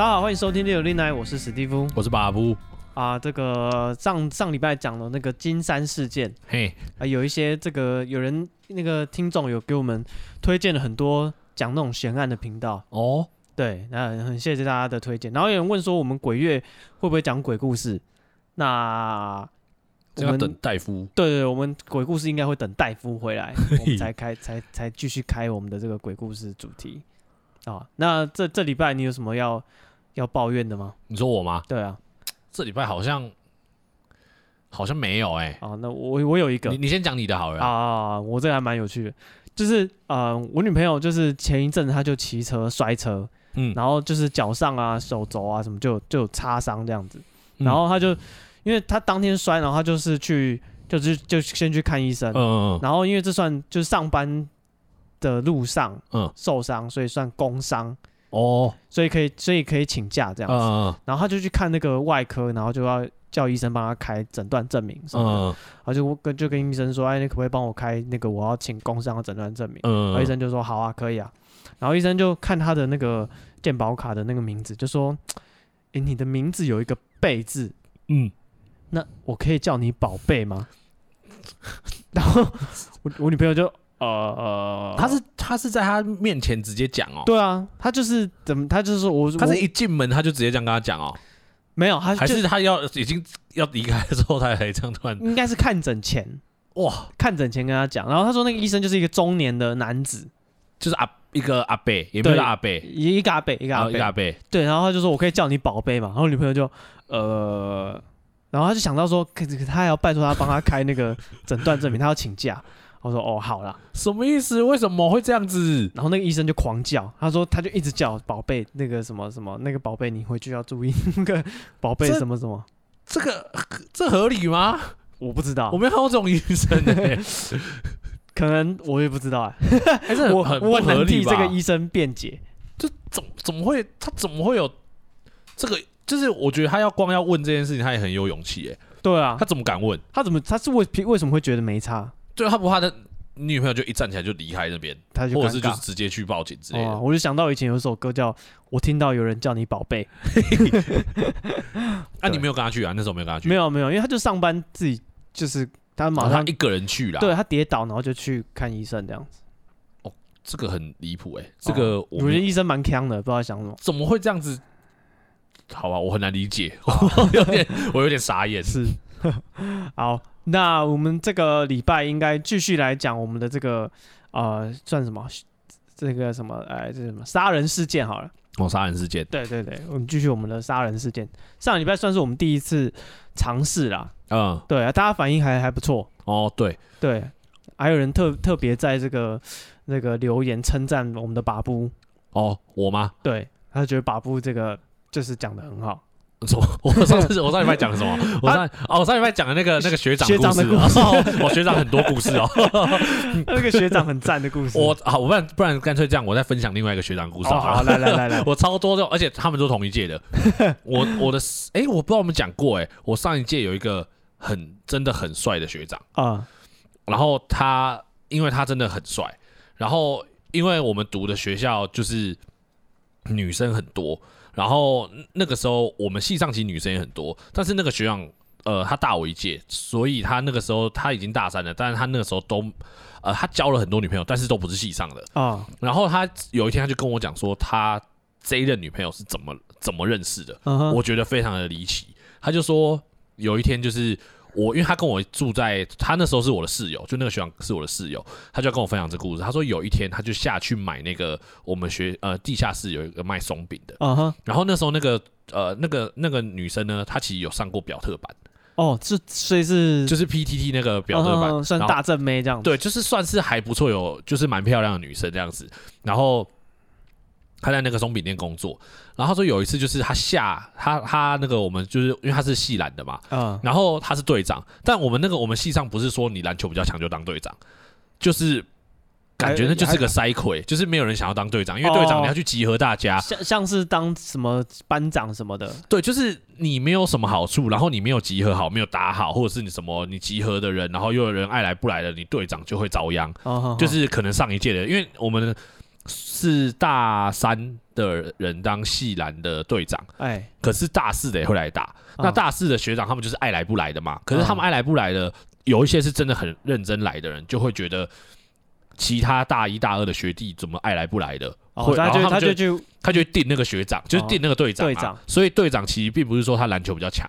大家好，欢迎收听《六零来》，我是史蒂夫，我是巴布啊。这个上上礼拜讲了那个金山事件，嘿，啊，有一些这个有人那个听众有给我们推荐了很多讲那种悬案的频道哦。对，那很谢谢大家的推荐。然后有人问说，我们鬼月会不会讲鬼故事？那我们要等戴夫。对，对对，我们鬼故事应该会等戴夫回来，我们才开才才继续开我们的这个鬼故事主题啊。那这这礼拜你有什么要？要抱怨的吗？你说我吗？对啊，这礼拜好像好像没有哎、欸。啊，那我我有一个，你你先讲你的好了啊。我这个还蛮有趣的，就是呃，我女朋友就是前一阵子她就骑车摔车，嗯，然后就是脚上啊、手肘啊什么就就有擦伤这样子，然后她就、嗯、因为她当天摔，然后她就是去就是就先去看医生，嗯嗯嗯，然后因为这算就是上班的路上嗯受伤，所以算工伤。哦，所以可以，所以可以请假这样子，嗯、然后他就去看那个外科，然后就要叫医生帮他开诊断证明什么的，嗯、然后就跟就跟医生说，哎，你可不可以帮我开那个我要请工伤的诊断证明？嗯、然后医生就说好啊，可以啊。然后医生就看他的那个健保卡的那个名字，就说，哎，你的名字有一个贝字，嗯，那我可以叫你宝贝吗？然后我我女朋友就。呃呃，他是他是在他面前直接讲哦。对啊，他就是怎么，他就是说我，他是一进门他就直接这样跟他讲哦。没有，他还是他要已经要离开的时候，他才这样突然。应该是看诊前哇，看诊前跟他讲，然后他说那个医生就是一个中年的男子，就是阿一个阿伯，也不是阿伯，一个阿伯，一个阿伯，一个阿伯。对，然后他就说我可以叫你宝贝嘛，然后女朋友就呃，然后他就想到说，可是他还要拜托他帮他开那个诊断证明，他要请假。我说哦，好了，什么意思？为什么会这样子？然后那个医生就狂叫，他说他就一直叫宝贝，那个什么什么，那个宝贝你回去要注意，那个宝贝什么什么，这个这合理吗？我不知道，我没有看过这种医生哎，可能我也不知道哎，还是我我很难替这个医生辩解，这怎怎么会他怎么会有这个？就是我觉得他要光要问这件事情，他也很有勇气哎。对啊，他怎么敢问？他怎么他是为为什么会觉得没差？对，他不怕他女朋友就一站起来就离开那边，他就或者是就是直接去报警之类的。哦，我就想到以前有一首歌叫《我听到有人叫你宝贝》。啊，你没有跟他去啊？那时候没有跟他去？没有没有，因为他就上班自己就是他马上一个人去了。对，他跌倒然后就去看医生这样子。哦，这个很离谱哎，这个我觉得医生蛮坑的，不知道想什么。怎么会这样子？好吧，我很难理解，有点我有点傻眼。是，好。那我们这个礼拜应该继续来讲我们的这个呃，算什么？这个什么？哎，这什么？杀人事件好了。哦，杀人事件。对对对，我们继续我们的杀人事件。上礼拜算是我们第一次尝试啦。嗯，对啊，大家反应还还不错。哦，对对，还有人特特别在这个那个留言称赞我们的把布。哦，我吗？对，他觉得把布这个就是讲的很好。什么？我上次我上礼拜讲的什么？我上哦，我上礼拜讲的那个那个学长学长的故事，我学长很多故事哦。那个学长很赞的故事。我好，我不然不然干脆这样，我再分享另外一个学长故事。好，来来来来，我超多的，而且他们都同一届的。我我的哎，我不知道我们讲过哎，我上一届有一个很真的很帅的学长啊，然后他因为他真的很帅，然后因为我们读的学校就是女生很多。然后那个时候我们系上其实女生也很多，但是那个学长呃他大我一届，所以他那个时候他已经大三了，但是他那个时候都呃他交了很多女朋友，但是都不是系上的啊。哦、然后他有一天他就跟我讲说，他这一任女朋友是怎么怎么认识的，嗯、我觉得非常的离奇。他就说有一天就是。我因为他跟我住在，他那时候是我的室友，就那个学长是我的室友，他就要跟我分享这故事。他说有一天他就下去买那个我们学呃地下室有一个卖松饼的，uh huh. 然后那时候那个呃那个那个女生呢，她其实有上过表特班哦，这所以是就是 PTT 那个表特班，uh huh, 算大正妹这样子，对，就是算是还不错，有就是蛮漂亮的女生这样子，然后。他在那个松饼店工作，然后他说有一次就是他下他他那个我们就是因为他是系篮的嘛，嗯，然后他是队长，但我们那个我们系上不是说你篮球比较强就当队长，就是感觉那就是个塞亏，就是没有人想要当队长，因为队长你要去集合大家，像像是当什么班长什么的，对，就是你没有什么好处，然后你没有集合好，没有打好，或者是你什么你集合的人，然后又有人爱来不来的，你队长就会遭殃，就是可能上一届的，因为我们。是大三的人当系篮的队长，哎，可是大四的也会来打。那大四的学长他们就是爱来不来的嘛。可是他们爱来不来的，有一些是真的很认真来的人，就会觉得其他大一大二的学弟怎么爱来不来的，会然后他就就他就定那个学长，就是定那个队长。队长，所以队长其实并不是说他篮球比较强。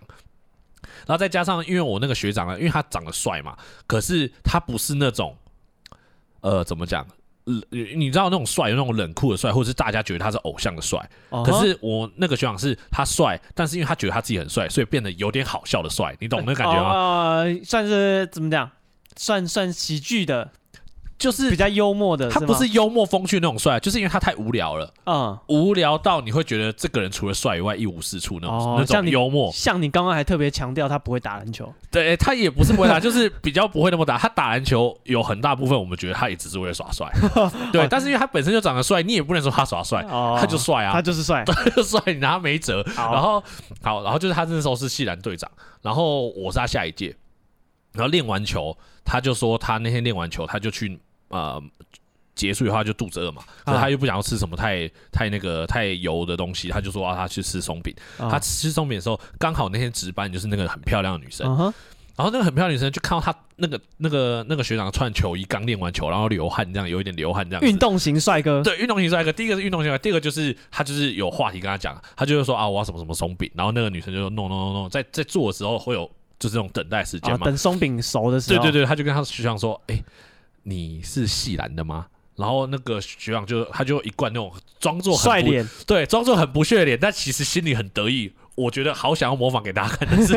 然后再加上，因为我那个学长呢，因为他长得帅嘛，可是他不是那种，呃，怎么讲？你知道那种帅，有那种冷酷的帅，或者是大家觉得他是偶像的帅。Uh huh. 可是我那个学长是他帅，但是因为他觉得他自己很帅，所以变得有点好笑的帅。你懂那感觉吗？呃，算是怎么讲？算算喜剧的。就是比较幽默的，他不是幽默风趣那种帅，就是因为他太无聊了，嗯，无聊到你会觉得这个人除了帅以外一无是处那种，哦、那种幽默。像你刚刚还特别强调他不会打篮球，对，他也不是不会打，就是比较不会那么打。他打篮球有很大部分我们觉得他也只是为了耍帅，对。但是因为他本身就长得帅，你也不能说他耍帅，哦、他就帅啊，他就是帅，他就帅，你拿他没辙。然后好，然后就是他那时候是系篮队长，然后我是他下一届，然后练完球，他就说他那天练完球，他就去。呃，结束以后他就肚子饿嘛，可是他又不想要吃什么太太那个太油的东西，他就说啊，他去吃松饼。啊、他吃松饼的时候，刚好那天值班就是那个很漂亮的女生，然后那个很漂亮的女生就看到他那个那个那个学长穿球衣刚练完球，然后流汗这样，有一点流汗这样。运动型帅哥，对，运动型帅哥。第一个是运动型帅哥，第二个就是他就是有话题跟他讲，他就是说啊，我要什么什么松饼，然后那个女生就说 no no no no，在在做的时候会有就是这种等待时间嘛，啊、等松饼熟的时候。对对对，他就跟他学长说，哎、欸。你是系篮的吗？然后那个学长就他就一贯那种装作很帅脸，对，装作很不屑的脸，但其实心里很得意。我觉得好想要模仿给大家看，但是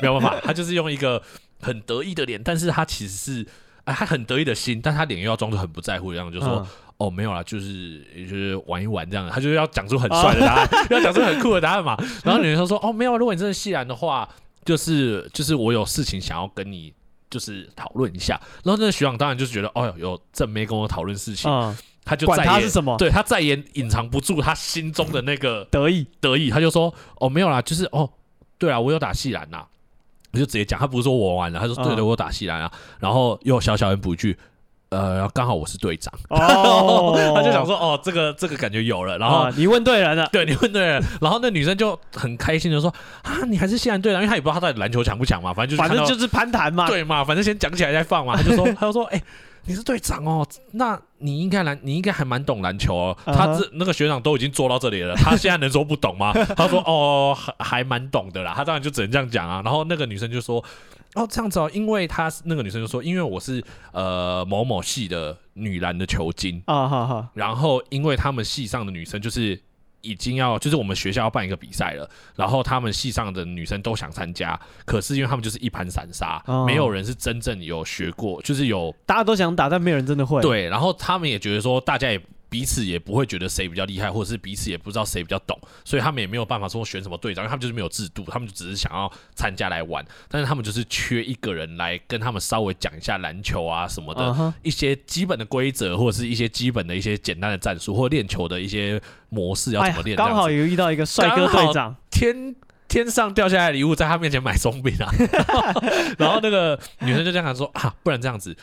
没有办法，他就是用一个很得意的脸，但是他其实是哎，他很得意的心，但他脸又要装作很不在乎一样，就说、嗯、哦没有啦，就是就是玩一玩这样，他就要讲出很帅的答案，哦、要讲出很酷的答案嘛。然后女生说哦没有，如果你真的系篮的话，就是就是我有事情想要跟你。就是讨论一下，然后那个学长当然就是觉得，哦哟，有正妹跟我讨论事情，嗯、他就再也管他是什么，对他再也隐藏不住他心中的那个得意。得意，他就说，哦没有啦，就是哦，对啊，我有打戏篮呐，我就直接讲，他不是说我玩了，他说对的，我有打戏篮啊，嗯、然后又小小人补一句。呃，刚好我是队长，哦，他就想说，哦，这个这个感觉有了，然后、啊、你问对人了，对，你问对人，然后那女生就很开心的说，啊，你还是系篮队长，因为她也不知道他到底篮球强不强嘛，反正就是反正就是攀谈嘛，对嘛，反正先讲起来再放嘛，他就说，他就说，哎、欸。你是队长哦，那你应该篮，你应该还蛮懂篮球哦。Uh. 他这那个学长都已经做到这里了，他现在能说不懂吗？他说哦，还还蛮懂的啦。他当然就只能这样讲啊。然后那个女生就说哦，这样子哦，因为他那个女生就说，因为我是呃某某系的女篮的球精啊。Uh. 然后因为他们系上的女生就是。已经要就是我们学校要办一个比赛了，然后他们系上的女生都想参加，可是因为他们就是一盘散沙，哦、没有人是真正有学过，就是有大家都想打，但没有人真的会。对，然后他们也觉得说，大家也。彼此也不会觉得谁比较厉害，或者是彼此也不知道谁比较懂，所以他们也没有办法说选什么队长，因为他们就是没有制度，他们就只是想要参加来玩，但是他们就是缺一个人来跟他们稍微讲一下篮球啊什么的、uh huh. 一些基本的规则，或者是一些基本的一些简单的战术，或者练球的一些模式要怎么练。刚好有遇到一个帅哥队长，天天上掉下来礼物在他面前买松饼啊，然后那个女生就这样说啊，不然这样子。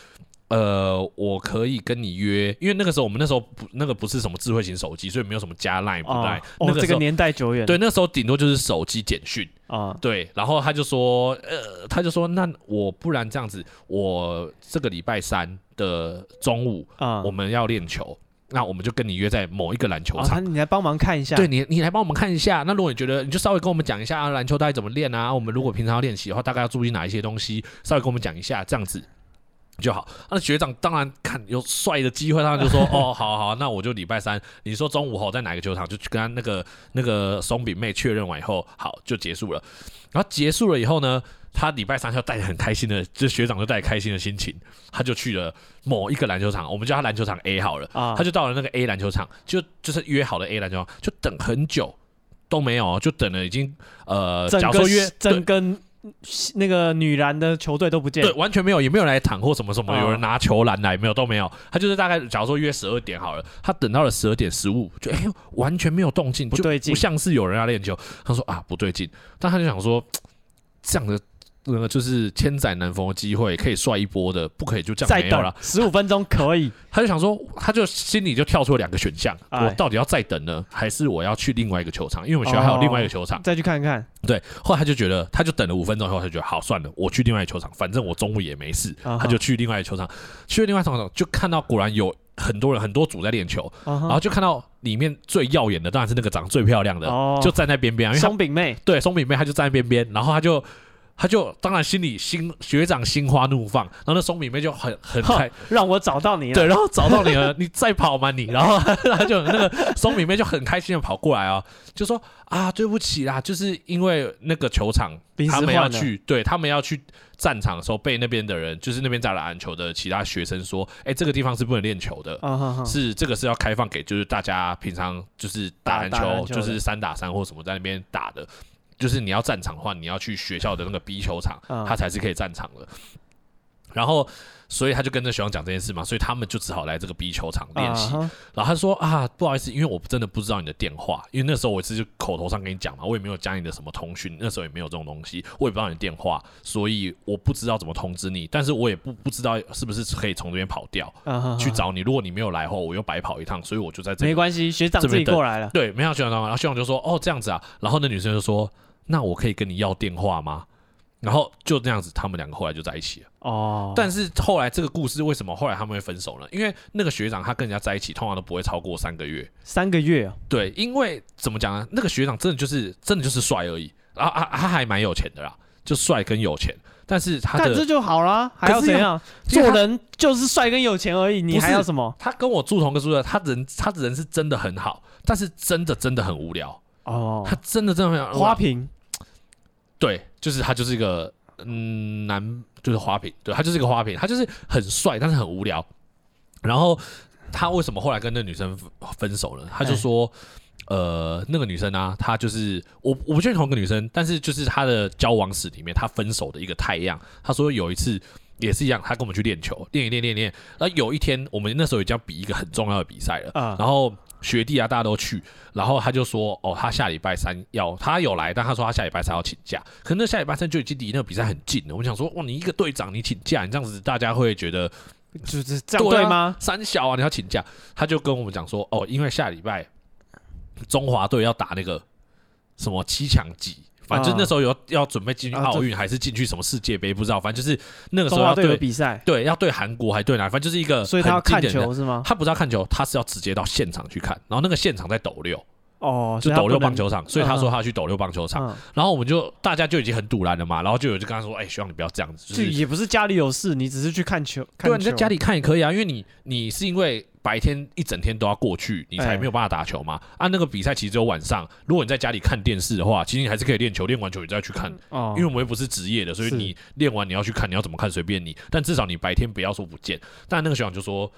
呃，我可以跟你约，因为那个时候我们那时候不那个不是什么智慧型手机，所以没有什么加 line 不 line。哦，这个年代久远。对，那时候顶多就是手机简讯啊。对，然后他就说，呃，他就说，那我不然这样子，我这个礼拜三的中午啊，我们要练球，那我们就跟你约在某一个篮球场，你来帮忙看一下。对，你你来帮我们看一下。那如果你觉得，你就稍微跟我们讲一下篮球大概怎么练啊？我们如果平常要练习的话，大概要注意哪一些东西？稍微跟我们讲一下，这样子。就好，那学长当然看有帅的机会，他就说 哦，好好，那我就礼拜三，你说中午后在哪个球场，就去跟他那个那个松饼妹确认完以后，好就结束了。然后结束了以后呢，他礼拜三就带着很开心的，就学长就带着开心的心情，他就去了某一个篮球场，我们叫他篮球场 A 好了，啊，他就到了那个 A 篮球场，就就是约好的 A 篮球场，就等很久都没有，就等了已经呃，假如说约整根。那个女篮的球队都不见，对，完全没有，也没有来躺或什么什么，有人拿球篮来没有，都没有。他就是大概，假如说约十二点好了，他等到了十二点十五，就哎呦，完全没有动静，不对劲，不像是有人要练球。他说啊，不对劲，但他就想说，这样的那个就是千载难逢的机会，可以帅一波的，不可以就这样没有了。十五分钟可以，他就想说，他就心里就跳出了两个选项：我到底要再等呢，还是我要去另外一个球场？因为我们学校还有另外一个球场，再去看看。对，后来他就觉得，他就等了五分钟以后，他就觉得好算了，我去另外一个球场，反正我中午也没事，他就去另外一个球场。去了另外一个球场，就看到果然有很多人，很多组在练球，然后就看到里面最耀眼的当然是那个长得最漂亮的，就站在边边，因为松饼妹，对，松饼妹，她就站在边边，然后她就。他就当然心里心学长心花怒放，然后那松饼妹就很很开，让我找到你了，对，然后找到你了，你再跑嘛你？然后 他就那个松饼妹就很开心的跑过来啊，就说啊对不起啦，就是因为那个球场他们要去，对他们要去战场的时候被那边的人，就是那边在打篮球的其他学生说，哎，这个地方是不能练球的，是这个是要开放给就是大家平常就是打篮球，就是三打三或什么在那边打的。就是你要战场的话，你要去学校的那个 B 球场，他才是可以战场的。然后，所以他就跟着学长讲这件事嘛，所以他们就只好来这个 B 球场练习。然后他说啊，不好意思，因为我真的不知道你的电话，因为那时候我只是口头上跟你讲嘛，我也没有加你的什么通讯，那时候也没有这种东西，我也不知道你的电话，所以我不知道怎么通知你。但是我也不不知道是不是可以从这边跑掉去找你。如果你没有来的话，我又白跑一趟，所以我就在这边。没关系，学长自己过来了。对，没有学长，然后学长就说哦这样子啊，然后那女生就说。那我可以跟你要电话吗？然后就这样子，他们两个后来就在一起了。哦，但是后来这个故事为什么后来他们会分手呢？因为那个学长他跟人家在一起，通常都不会超过三个月。三个月啊？对，因为怎么讲呢？那个学长真的就是真的就是帅而已啊啊，他还蛮有钱的啦，就帅跟有钱。但是他的这就好啦，还要怎样？做人就是帅跟有钱而已，你还要什么？他跟我住同个宿舍，他人他人是真的很好，但是真的真的很无聊。哦，他真的真的很花瓶。对，就是他就是一个嗯男，就是花瓶。对，他就是一个花瓶，他就是很帅，但是很无聊。然后他为什么后来跟那女生分手了？他就说，呃，那个女生啊，她就是我我不确定同一个女生，但是就是他的交往史里面，他分手的一个太阳。他说有一次也是一样，他跟我们去练球，练一练练练。然后有一天，我们那时候已经要比一个很重要的比赛了，然后。学弟啊，大家都去，然后他就说：“哦，他下礼拜三要，他有来，但他说他下礼拜三要请假。可能那下礼拜三就已经离那个比赛很近了。我想说，哇，你一个队长，你请假，你这样子大家会觉得就是这样对吗？啊、三小啊，你要请假。他就跟我们讲说：哦，因为下礼拜中华队要打那个什么七强级。”反正那时候有要准备进去奥运，还是进去什么世界杯，不知道。反正就是那个时候要对比赛，对，要对韩国，还对哪？反正就是一个。所以他要看球是吗？他不是要看球，他是要直接到现场去看。然后那个现场在斗六哦，就斗六棒球场。所以他说他要去斗六棒球场。然后我们就大家就已经很堵拦了嘛。然后就有就跟他说：“哎，希望你不要这样子。”就也不是家里有事，你只是去看球。对，你在家里看也可以啊，因为你你是因为。白天一整天都要过去，你才没有办法打球嘛。按、欸啊、那个比赛其实只有晚上，如果你在家里看电视的话，其实你还是可以练球，练完球你再去看。哦，因为我们又不是职业的，所以你练完你要去看，你要怎么看随便你。但至少你白天不要说不见。但那个学长就说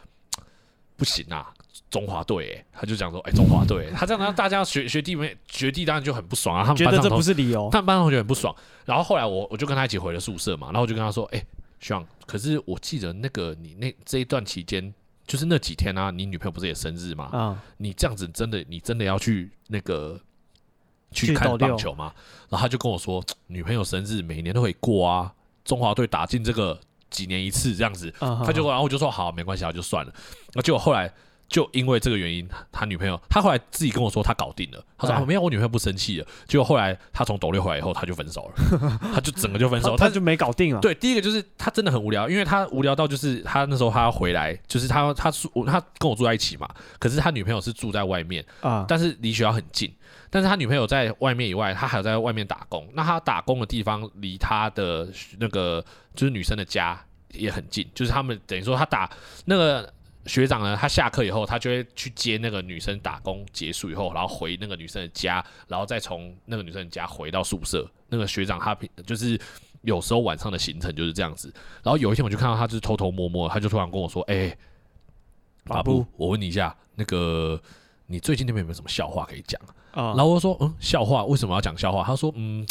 不行啊，中华队，他就讲说，哎、欸，中华队，他这样让大家学学弟们学弟当然就很不爽啊。他们觉得这不是理由，他们班上同学很不爽。然后后来我我就跟他一起回了宿舍嘛，然后我就跟他说，哎、欸，学长，可是我记得那个你那这一段期间。就是那几天啊，你女朋友不是也生日吗？嗯，你这样子真的，你真的要去那个去看棒球吗？然后他就跟我说，女朋友生日每年都会过啊，中华队打进这个几年一次这样子，他就然后我就说好，没关系，就算了。那结果后来。就因为这个原因，他女朋友，他后来自己跟我说，他搞定了。他说：“没有，我女朋友不生气了。”结果后来他从斗六回来以后，他就分手了，他就整个就分手，他就没搞定了。对，第一个就是他真的很无聊，因为他无聊到就是他那时候他要回来，就是他他住他跟我住在一起嘛，可是他女朋友是住在外面啊，但是离学校很近，但是他女朋友在外面以外，他还有在外面打工。那他打工的地方离他的那个就是女生的家也很近，就是他们等于说他打那个。学长呢，他下课以后，他就会去接那个女生打工结束以后，然后回那个女生的家，然后再从那个女生的家回到宿舍。那个学长他平就是有时候晚上的行程就是这样子。然后有一天我就看到他，就是偷偷摸摸，他就突然跟我说：“哎、欸，巴布，我问你一下，那个你最近那边有没有什么笑话可以讲？”啊，然后我说：“嗯，笑话？为什么要讲笑话？”他说：“嗯，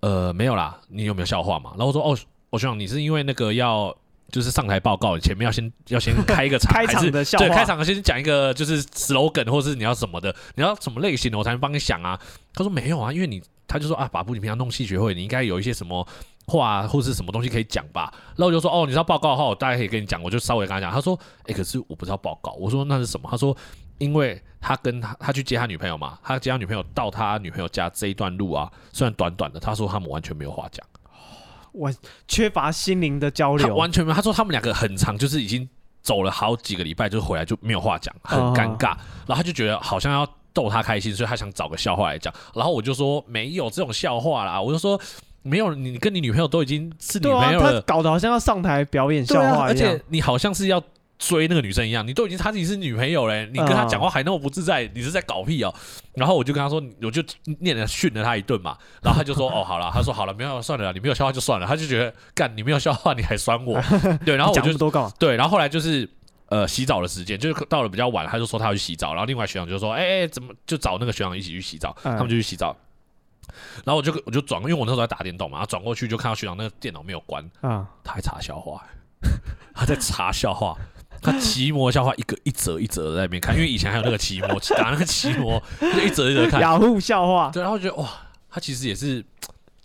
呃，没有啦，你有没有笑话嘛？”然后我说：“哦，我学长，你是因为那个要。”就是上台报告，前面要先要先开一个场，开场的笑话，对，开场先讲一个就是 slogan，或是你要什么的，你要什么类型的，我才能帮你想啊。他说没有啊，因为你他就说啊，把布你平常弄戏学会，你应该有一些什么话或是什么东西可以讲吧。然后我就说，哦，你知道报告的话，我大概可以跟你讲。我就稍微跟他讲，他说，哎，可是我不知道报告。我说那是什么？他说，因为他跟他他去接他女朋友嘛，他接他女朋友到他女朋友家这一段路啊，虽然短短的，他说他们完全没有话讲，我缺乏心灵的交流，完全没有。他说他们两个很长，就是已经走了好几个礼拜，就回来就没有话讲，很尴尬。然后他就觉得好像要。逗他开心，所以他想找个笑话来讲。然后我就说没有这种笑话啦，我就说没有，你跟你女朋友都已经是女朋友了，啊、他搞得好像要上台表演笑话一样，啊、而且你好像是要追那个女生一样，你都已经她自己是女朋友嘞，你跟她讲话还那么不自在，你是在搞屁哦、喔。然后我就跟她说，我就念了训了她一顿嘛。然后她就说 哦好了，她说好了，没有算了，你没有笑话就算了。她就觉得干你没有笑话你还酸我，对，然后我就多干对，然后后来就是。呃，洗澡的时间就是到了比较晚，他就说他要去洗澡，然后另外学长就说，哎、欸、哎，怎么就找那个学长一起去洗澡，嗯、他们就去洗澡，然后我就我就转，因为我那时候在打电动嘛，转过去就看到学长那个电脑没有关，啊、嗯，他还查笑话，他在查笑话，他奇摩笑话一个一折一折的在那边看，因为以前还有那个奇摩打那个奇摩，就一折一折看，雅虎笑话，对，然后觉得哇，他其实也是。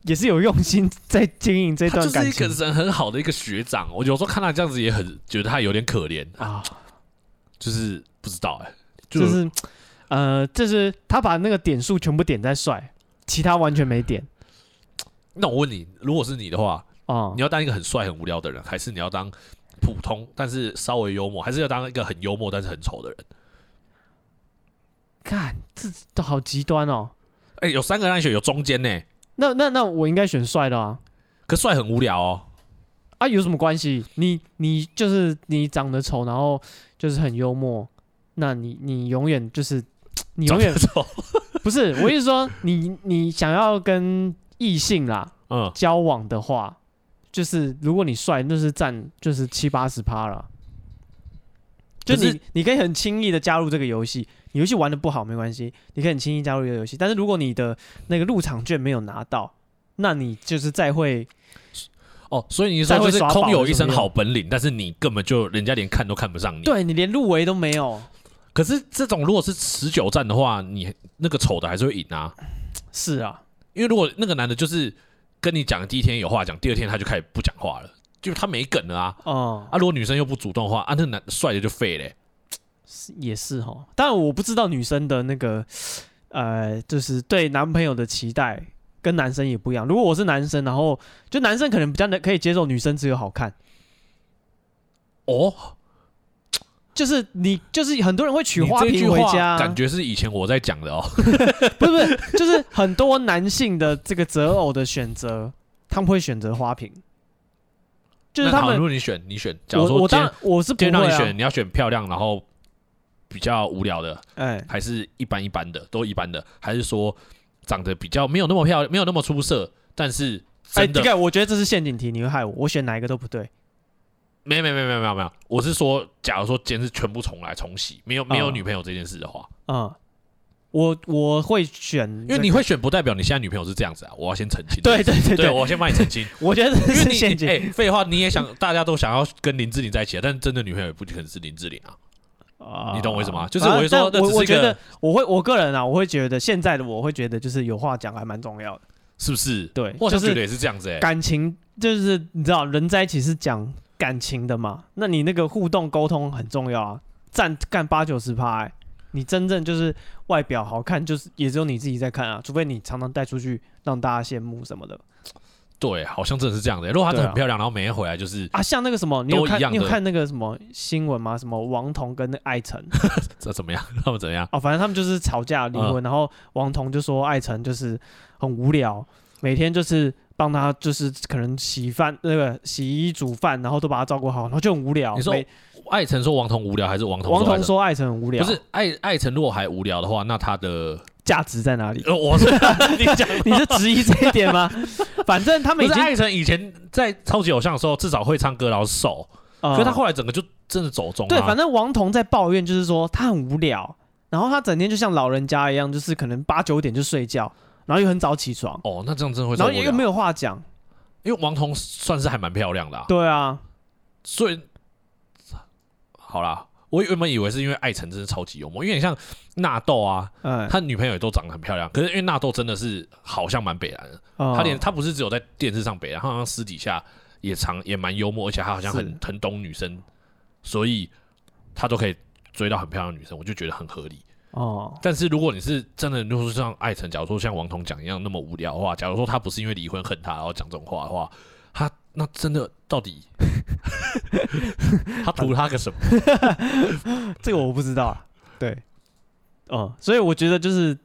也是有用心在经营这段感情，就是一个人很好的一个学长。我有时候看他这样子也很觉得他有点可怜啊，就是不知道哎、欸，就，就是呃，就是他把那个点数全部点在帅，其他完全没点。那我问你，如果是你的话，哦，你要当一个很帅很无聊的人，还是你要当普通但是稍微幽默，还是要当一个很幽默但是很丑的人？看，这都好极端哦。哎、欸，有三个让你选，有中间呢。那那那我应该选帅的啊，可帅很无聊哦，啊有什么关系？你你就是你长得丑，然后就是很幽默，那你你永远就是你永远丑，不是我意思说你你想要跟异性啦，嗯，交往的话，就是如果你帅，那是占就是七八十趴了，就你你可以很轻易的加入这个游戏。游戏玩的不好没关系，你可以很轻易加入一个游戏。但是如果你的那个入场券没有拿到，那你就是再会哦。所以你说就是空有一身好本领，但是你根本就人家连看都看不上你。对，你连入围都没有。可是这种如果是持久战的话，你那个丑的还是会赢啊。是啊，因为如果那个男的就是跟你讲第一天有话讲，第二天他就开始不讲话了，就他没梗了啊。啊，如果女生又不主动的话，啊，那男帅的就废嘞。也是哈，但我不知道女生的那个，呃，就是对男朋友的期待跟男生也不一样。如果我是男生，然后就男生可能比较能可以接受女生只有好看，哦，就是你就是很多人会娶花瓶回家，感觉是以前我在讲的哦，不是不是，就是很多男性的这个择偶的选择，他们会选择花瓶。就是他们，如果你选你选，假如说我当然我是不会让你选，你要选漂亮，然后。比较无聊的，哎、欸，还是一般一般的，都一般的，还是说长得比较没有那么漂亮，没有那么出色，但是哎、欸，我觉得这是陷阱题，你会害我，我选哪一个都不对。没有没有没有没有没有，我是说，假如说今天是全部重来重洗，没有没有女朋友这件事的话，嗯，嗯我我会选，因为你会选，不代表你现在女朋友是这样子啊，我要先澄清。对对对我先帮你澄清。我觉得这是陷阱。哎，废话，你也想，大家都想要跟林志玲在一起啊，但是真的女朋友也不可能是林志玲啊。啊，你懂我意思吗？就是我会说，我我觉得我会我个人啊，我会觉得现在的我会觉得就是有话讲还蛮重要的，是不是？对，我就觉得也是这样子。感情就是你知道，人在一起是讲感情的嘛，那你那个互动沟通很重要啊，占干八九十趴。你真正就是外表好看，就是也只有你自己在看啊，除非你常常带出去让大家羡慕什么的。对，好像真的是这样的。如果她很漂亮，啊、然后每天回来就是啊，像那个什么，你有看你有看那个什么新闻吗？什么王彤跟那艾辰，这怎么样？他们怎么样？哦，反正他们就是吵架离婚，嗯、然后王彤就说艾辰就是很无聊，每天就是帮他就是可能洗饭那个洗衣煮饭，然后都把他照顾好，然后就很无聊。你说艾辰说王彤无聊，还是王彤？王彤说艾辰很无聊。不是艾艾辰如果还无聊的话，那他的。价值在哪里？呃，我是 你讲，你是质疑这一点吗？反正他们已经艾辰以前在超级偶像的时候，至少会唱歌，然后瘦，可是他后来整个就真的走钟。对，反正王彤在抱怨，就是说他很无聊，然后他整天就像老人家一样，就是可能八九点就睡觉，然后又很早起床。哦，那这样真的会，然后又没有话讲，因为王彤算是还蛮漂亮的。对啊，所以好啦。我原本以为是因为艾辰真的超级幽默，因为你像纳豆啊，嗯，他女朋友也都长得很漂亮，可是因为纳豆真的是好像蛮北蓝的，哦、他连他不是只有在电视上北蓝，他好像私底下也常也蛮幽默，而且他好像很很懂女生，所以他都可以追到很漂亮的女生，我就觉得很合理哦。但是如果你是真的，如果说像艾辰，假如说像王彤讲一样那么无聊的话，假如说他不是因为离婚恨他，然后讲这种话的话，他那真的到底？他图他个什么？这个我不知道啊。对，嗯，所以我觉得就是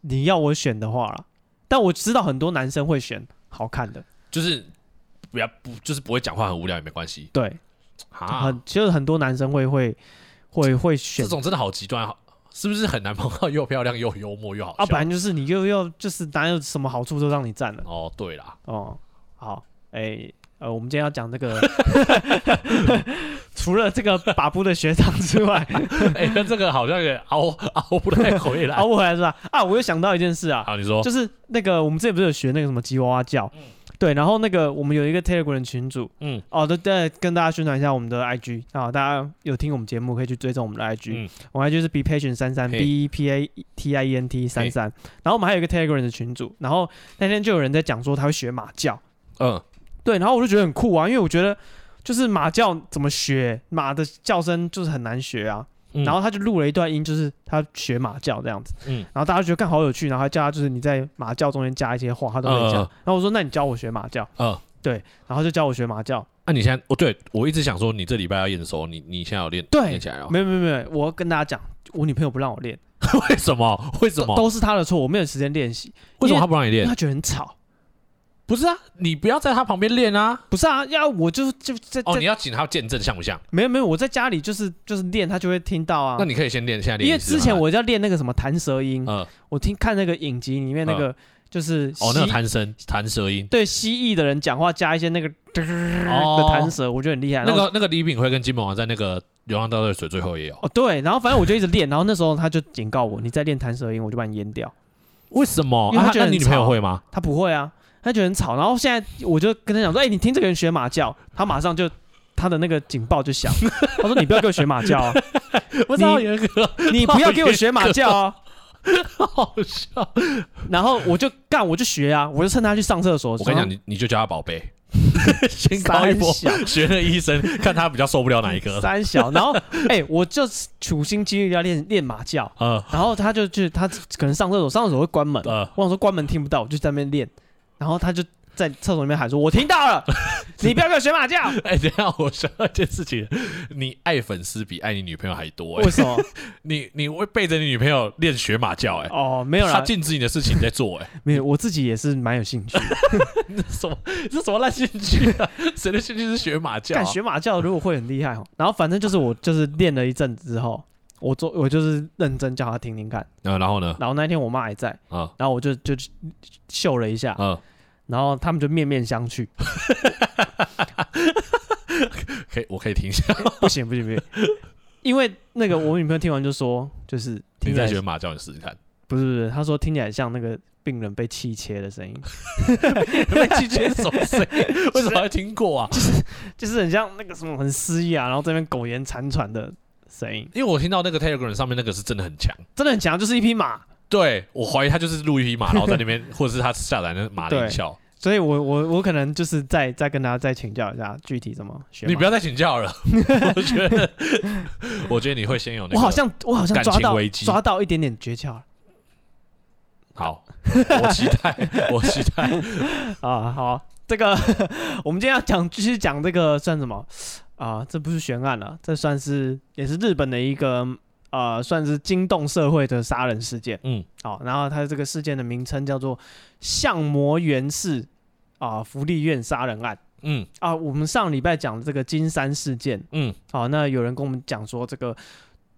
你要我选的话啦，但我知道很多男生会选好看的，就是不要不就是不会讲话很无聊也没关系。对，很其实很多男生会会会会选这种真的好极端，是不是很难碰到又漂亮又幽默又好？啊，本来就是你又要就是哪有什么好处都让你占了。哦，对啦，哦，好，哎、欸。呃，我们今天要讲这个，除了这个把布的学长之外，哎、欸，这个好像也熬熬不太回来，熬不回来是吧？啊，我又想到一件事啊，好，你说，就是那个我们之前不是有学那个什么吉娃娃叫，嗯、对，然后那个我们有一个 Telegram 群组，嗯，哦，对对，跟大家宣传一下我们的 IG 啊，大家有听我们节目可以去追踪我们的 IG，、嗯、我们 IG 是 be patient 33嘿。B E P A T I E N T 三三。然后我们还有一个 Telegram 的群组，然后那天就有人在讲说他会学马叫，嗯。对，然后我就觉得很酷啊，因为我觉得就是马叫怎么学，马的叫声就是很难学啊。嗯、然后他就录了一段音，就是他学马叫这样子。嗯。然后大家觉得看好有趣，然后还叫他就是你在马叫中间加一些话，他都会讲。呃、然后我说：“那你教我学马叫。呃”对。然后就教我学马叫。那、啊、你现在，哦对我一直想说，你这礼拜要验收，你你现在有练？对。练起来了？没有没有没有，我要跟大家讲，我女朋友不让我练。为什么？为什么都？都是他的错，我没有时间练习。为什么他不让你练？他觉得很吵。不是啊，你不要在他旁边练啊！不是啊，要我就就在哦，你要请他见证像不像？没有没有，我在家里就是就是练，他就会听到啊。那你可以先练，现在练。因为之前我要练那个什么弹舌音，嗯，我听看那个影集里面那个就是哦，那个弹声弹舌音，对蜥蜴的人讲话加一些那个的弹舌，我觉得很厉害。那个那个李炳辉跟金门王在那个《流浪到的水》最后也有哦，对，然后反正我就一直练，然后那时候他就警告我，你再练弹舌音，我就把你阉掉。为什么？因为他觉得你女朋友会吗？他不会啊。他觉得很吵，然后现在我就跟他讲说：“哎、欸，你听这个人学马叫。”他马上就他的那个警报就响。他说：“你不要给我学马叫啊！我操严格，你不要给我学马叫啊！”好笑。然后我就干，我就学啊，我就趁他去上厕所。我跟你讲，你你就叫他宝贝，先搞一波，小学那医生，看他比较受不了哪一个。三小，然后哎、欸，我就处心积虑要练练马叫。嗯。然后他就就他可能上厕所，上厕所会关门。嗯。我想说关门听不到，我就在那边练。然后他就在厕所里面喊说：“我听到了，你不要跟我学马叫。”哎，等下我想到一件事情，你爱粉丝比爱你女朋友还多。为什么？你你会背着你女朋友练学马叫？哎，哦，没有啦，他禁止你的事情在做。哎，没有，我自己也是蛮有兴趣。什么？这什么烂兴趣啊？谁的兴趣是学马叫？学马叫如果会很厉害哦。然后反正就是我就是练了一阵子之后，我做我就是认真叫他听听看。然后呢？然后那天我妈还在啊，然后我就就秀了一下。嗯。然后他们就面面相觑，可以，我可以听一下。不行不行不行，因为那个我女朋友听完就说，就是听起来学马叫你试试看。不是不是，她说听起来像那个病人被气切的声音。被气切什么声音？为什么要听过啊？就是就是很像那个什么很嘶哑，然后这边苟延残喘的声音。因为我听到那个 Telegram 上面那个是真的很强，真的很强，就是一匹马。对，我怀疑他就是录一匹马，然后在那边，或者是他下载的马铃桥。所以我，我我我可能就是再再跟大家再请教一下具体怎么学。你不要再请教了，我觉得，我觉得你会先有那个。我好像我好像抓到抓到一点点诀窍。好，我期待，我期待 啊！好，这个我们今天要讲，继续讲这个算什么啊？这不是悬案了，这算是也是日本的一个呃，算是惊动社会的杀人事件。嗯，好，然后他这个事件的名称叫做相模原市。啊，福利院杀人案，嗯。啊，我们上礼拜讲的这个金山事件，嗯，好，那有人跟我们讲说这个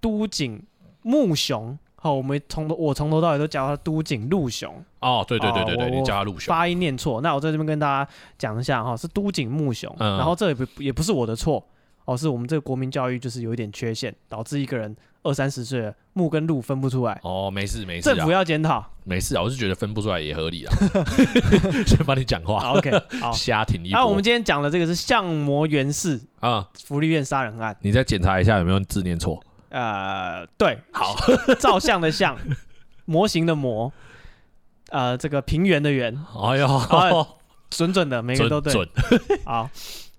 都井木雄，好，我们从头我从头到尾都叫他都井陆雄，哦，对对对对对，你叫他陆雄，发音念错，那我在这边跟大家讲一下哈，是都井木雄，然后这也不也不是我的错，哦，是我们这个国民教育就是有一点缺陷，导致一个人二三十岁了，木跟路分不出来。哦，没事没事，政府要检讨。没事啊，我是觉得分不出来也合理啊。先帮你讲话。OK，好，瞎挺一波。那我们今天讲的这个是相模原氏啊，福利院杀人案。你再检查一下有没有字念错。呃，对，好，照相的相，模型的模，呃，这个平原的原。哎呦，准准的，每个都对。准好。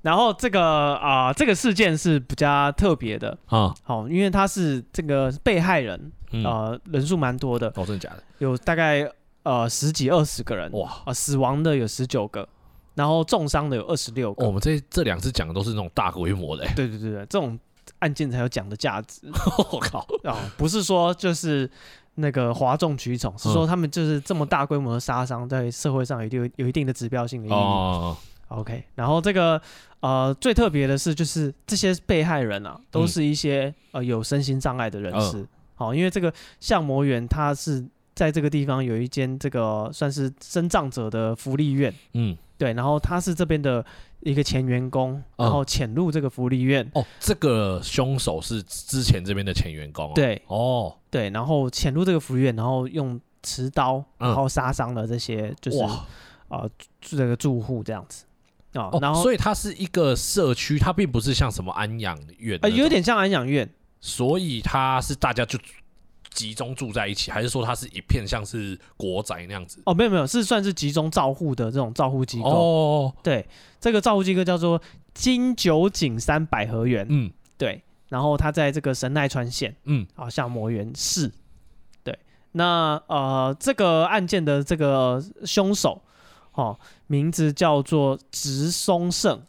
然后这个啊、呃，这个事件是比较特别的。啊，好，因为他是这个被害人啊、呃，人数蛮多的，哦，真的假的？有大概呃十几二十个人，哇，啊、呃，死亡的有十九个，然后重伤的有二十六个。哦、我们这这两次讲的都是那种大规模的，对对对对，这种案件才有讲的价值。我靠。啊、呃，不是说就是那个哗众取宠，是说他们就是这么大规模的杀伤，在社会上有一定有一定的指标性的意义。哦。OK，然后这个呃最特别的是，就是这些被害人啊，都是一些、嗯、呃有身心障碍的人士。好、呃，因为这个相模园，他是在这个地方有一间这个算是身障者的福利院。嗯，对，然后他是这边的一个前员工，然后潜入这个福利院。哦，这个凶手是之前这边的前员工、哦。对，哦，对，然后潜入这个福利院，然后用持刀，然后杀伤了这些就是啊、呃、这个住户这样子。哦，然后所以它是一个社区，它并不是像什么安养院，呃，有点像安养院，所以它是大家就集中住在一起，还是说它是一片像是国宅那样子？哦，没有没有，是算是集中照护的这种照护机构。哦，对，这个照护机构叫做金九景山百合园，嗯，对，然后它在这个神奈川县，嗯，好相模原市，对，那呃，这个案件的这个凶手。哦，名字叫做植松胜，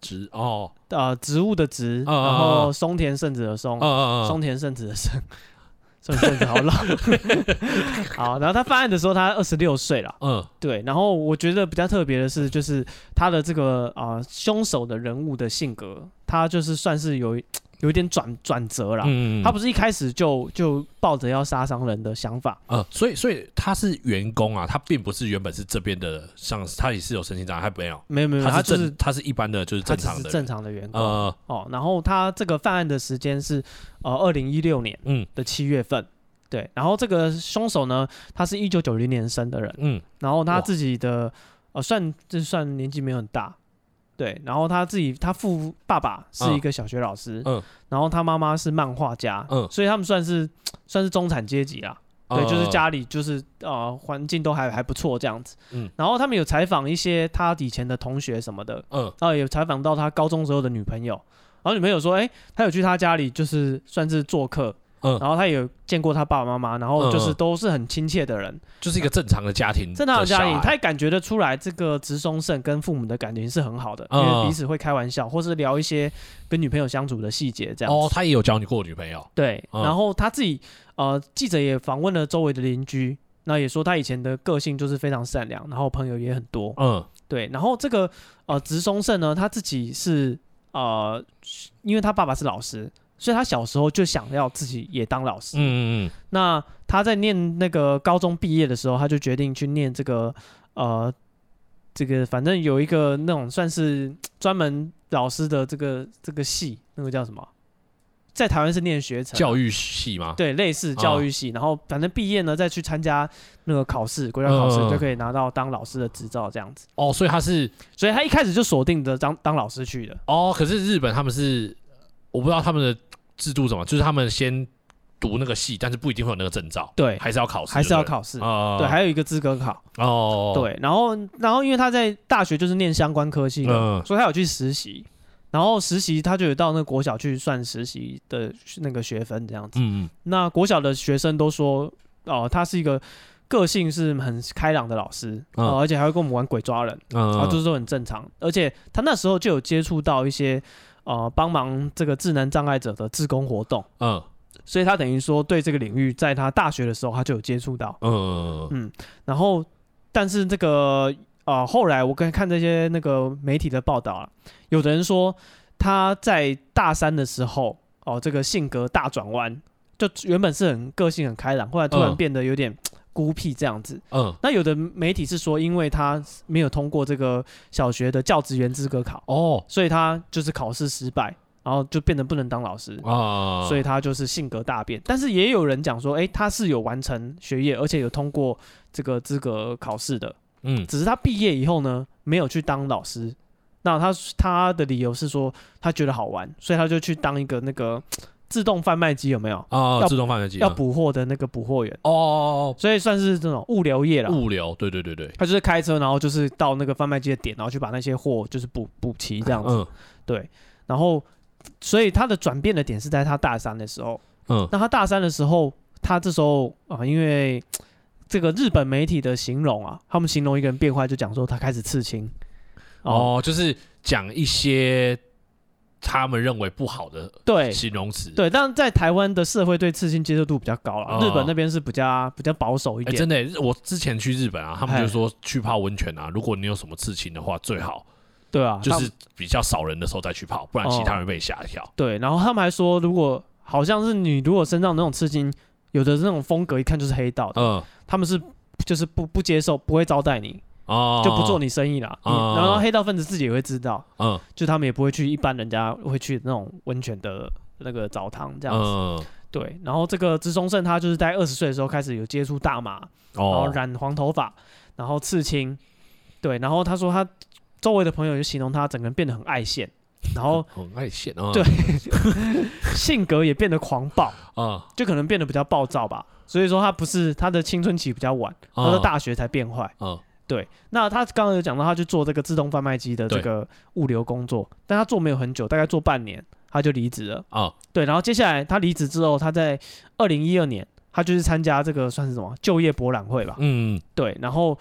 植哦，呃，植物的植，哦、然后松田圣子的松，松田圣子的圣，松田圣子好老，好，然后他犯案的时候他二十六岁了，嗯，对，然后我觉得比较特别的是，就是他的这个啊、呃，凶手的人物的性格，他就是算是有。有点转转折了，嗯，他不是一开始就就抱着要杀伤人的想法，呃，所以所以他是员工啊，他并不是原本是这边的，像他也是有身心障碍，他没有，没有没有，他就是他是一般的，就是正常的正常的员工，呃。哦，然后他这个犯案的时间是呃二零一六年嗯。的七月份，嗯，对，然后这个凶手呢，他是一九九零年生的人，嗯，然后他自己的呃算就算年纪没有很大。对，然后他自己，他父爸爸是一个小学老师，嗯，然后他妈妈是漫画家，嗯，所以他们算是算是中产阶级啦，对，就是家里就是呃环境都还还不错这样子，嗯，然后他们有采访一些他以前的同学什么的，嗯，然后有采访到他高中时候的女朋友，然后女朋友说，哎，他有去他家里就是算是做客。嗯，然后他也有见过他爸爸妈妈，然后就是都是很亲切的人，就是一个正常的家庭的，正常的家庭，他也感觉得出来，这个直松胜跟父母的感情是很好的，因为彼此会开玩笑，或是聊一些跟女朋友相处的细节这样。哦，他也有交过女朋友，对，然后他自己呃，记者也访问了周围的邻居，那也说他以前的个性就是非常善良，然后朋友也很多，嗯，对，然后这个呃直松胜呢，他自己是呃，因为他爸爸是老师。所以他小时候就想要自己也当老师。嗯嗯嗯。那他在念那个高中毕业的时候，他就决定去念这个呃，这个反正有一个那种算是 专门老师的这个这个系，那个叫什么？在台湾是念学程。教育系吗？对，类似教育系。哦、然后反正毕业呢，再去参加那个考试，国家考试就可以拿到当老师的执照，这样子。哦，所以他是，所以他一开始就锁定的当当老师去的。哦，可是日本他们是，我不知道他们的。制度怎么？就是他们先读那个系，但是不一定会有那个证照。对，还是要考试，还是要考试。哦，对，还有一个资格考。哦，对，然后，然后，因为他在大学就是念相关科系的，嗯，所以他有去实习。然后实习，他就有到那个国小去算实习的那个学分这样子。嗯嗯。那国小的学生都说，哦，他是一个个性是很开朗的老师，哦，而且还会跟我们玩鬼抓人，嗯，然后就是说很正常。而且他那时候就有接触到一些。呃，帮忙这个智能障碍者的志工活动，嗯，所以他等于说对这个领域，在他大学的时候他就有接触到，嗯嗯，然后但是这个呃，后来我跟看这些那个媒体的报道啊，有的人说他在大三的时候，哦、呃，这个性格大转弯，就原本是很个性很开朗，后来突然变得有点。孤僻这样子，嗯，那有的媒体是说，因为他没有通过这个小学的教职员资格考，哦，所以他就是考试失败，然后就变得不能当老师啊，所以他就是性格大变。但是也有人讲说，哎，他是有完成学业，而且有通过这个资格考试的，嗯，只是他毕业以后呢，没有去当老师。那他他的理由是说，他觉得好玩，所以他就去当一个那个自动贩卖机，有没有啊？自动贩卖机要补货的那个补货员哦，哦，哦，所以算是这种物流业了。物流，对对对对，他就是开车，然后就是到那个贩卖机的点，然后去把那些货就是补补齐这样子。嗯、对，然后所以他的转变的点是在他大三的时候。嗯，那他大三的时候，他这时候啊，因为这个日本媒体的形容啊，他们形容一个人变坏，就讲说他开始刺青。哦，就是讲一些他们认为不好的对。形容词，对，但在台湾的社会对刺青接受度比较高了，哦、日本那边是比较比较保守一点。欸、真的，我之前去日本啊，他们就说去泡温泉啊，如果你有什么刺青的话，最好。对啊，就是比较少人的时候再去泡，不然其他人被吓一跳。对，然后他们还说，如果好像是你如果身上那种刺青，有的那种风格一看就是黑道的，嗯，他们是就是不不接受，不会招待你。哦，就不做你生意了。嗯，然后黑道分子自己也会知道，嗯，就他们也不会去一般人家会去那种温泉的那个澡堂这样子。对，然后这个植松胜他就是在二十岁的时候开始有接触大麻，然后染黄头发，然后刺青。对，然后他说他周围的朋友就形容他整个人变得很爱现，然后 很爱现啊，对，性格也变得狂暴啊，就可能变得比较暴躁吧。所以说他不是他的青春期比较晚，他的大学才变坏。嗯。对，那他刚刚有讲到，他去做这个自动贩卖机的这个物流工作，但他做没有很久，大概做半年，他就离职了啊。哦、对，然后接下来他离职之后，他在二零一二年，他就是参加这个算是什么就业博览会吧。嗯，对，然后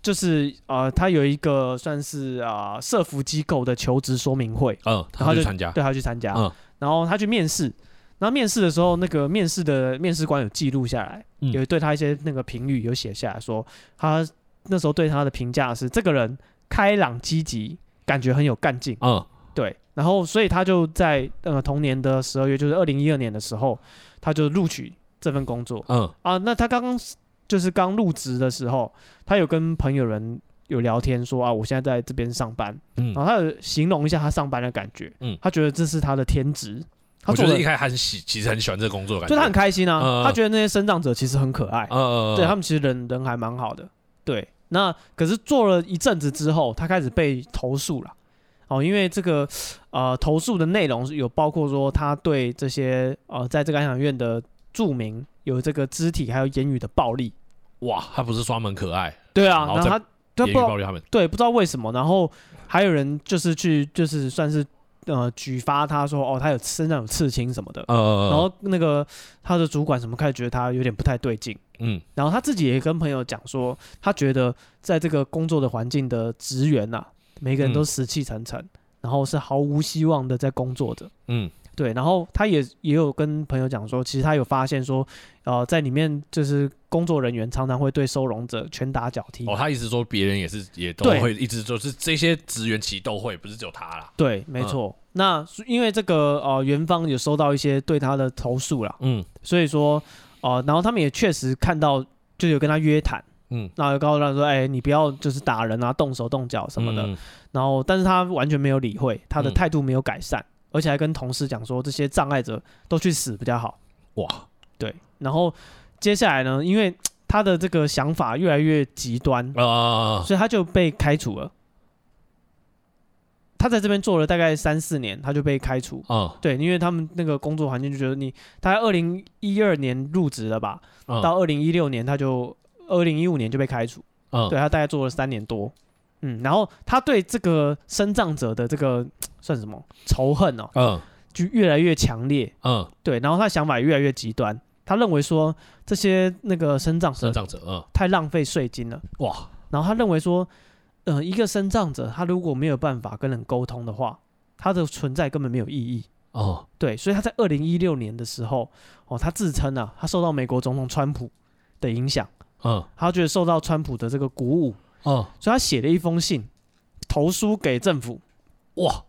就是呃，他有一个算是啊、呃、社服机构的求职说明会，嗯，他去参加，对，他去参加，嗯，然后他去面试，然后面试的时候，那个面试的面试官有记录下来，嗯、有对他一些那个评语有写下来说他。那时候对他的评价是，这个人开朗积极，感觉很有干劲。嗯，对。然后，所以他就在呃同年的十二月，就是二零一二年的时候，他就录取这份工作。嗯啊，那他刚刚就是刚入职的时候，他有跟朋友人有聊天说啊，我现在在这边上班。嗯，然后他有形容一下他上班的感觉。嗯，他觉得这是他的天职。他觉得一开始很喜，其实很喜欢这个工作感觉，就他很开心啊。他觉得那些生长者其实很可爱。嗯嗯，对他们其实人人还蛮好的。对。那可是做了一阵子之后，他开始被投诉了哦，因为这个呃投诉的内容有包括说他对这些呃在这个安养院的住民有这个肢体还有言语的暴力。哇，他不是说他们可爱？对啊，然后他他不暴力他们，对，不知道为什么，然后还有人就是去就是算是。呃，举发他说哦，他有身上有刺青什么的，呃，然后那个他的主管什么开始觉得他有点不太对劲，嗯，然后他自己也跟朋友讲说，他觉得在这个工作的环境的职员呐，每个人都死气沉沉，嗯、然后是毫无希望的在工作着，嗯。对，然后他也也有跟朋友讲说，其实他有发现说，呃，在里面就是工作人员常常会对收容者拳打脚踢。哦，他意思说别人也是也都会一直就是这些职员其实都会，不是只有他啦。对，没错。嗯、那因为这个呃，园方有收到一些对他的投诉啦，嗯，所以说呃，然后他们也确实看到，就有跟他约谈，嗯，然后就告诉他说，哎，你不要就是打人啊，动手动脚什么的。嗯、然后，但是他完全没有理会，他的态度没有改善。嗯而且还跟同事讲说，这些障碍者都去死比较好。哇，对。然后接下来呢，因为他的这个想法越来越极端啊，所以他就被开除了。他在这边做了大概三四年，他就被开除。啊，对，因为他们那个工作环境就觉得你，他在二零一二年入职了吧？到二零一六年他就二零一五年就被开除。嗯，对他大概做了三年多。嗯，然后他对这个生障者的这个算什么？仇恨哦，嗯，就越来越强烈，嗯，对，然后他想法也越来越极端，他认为说这些那个生障者，身障者，嗯，太浪费税金了，哇，然后他认为说，呃，一个生障者他如果没有办法跟人沟通的话，他的存在根本没有意义，哦，对，所以他在二零一六年的时候，哦，他自称啊，他受到美国总统川普的影响，嗯，他觉得受到川普的这个鼓舞。哦，所以他写了一封信，投书给政府。哇，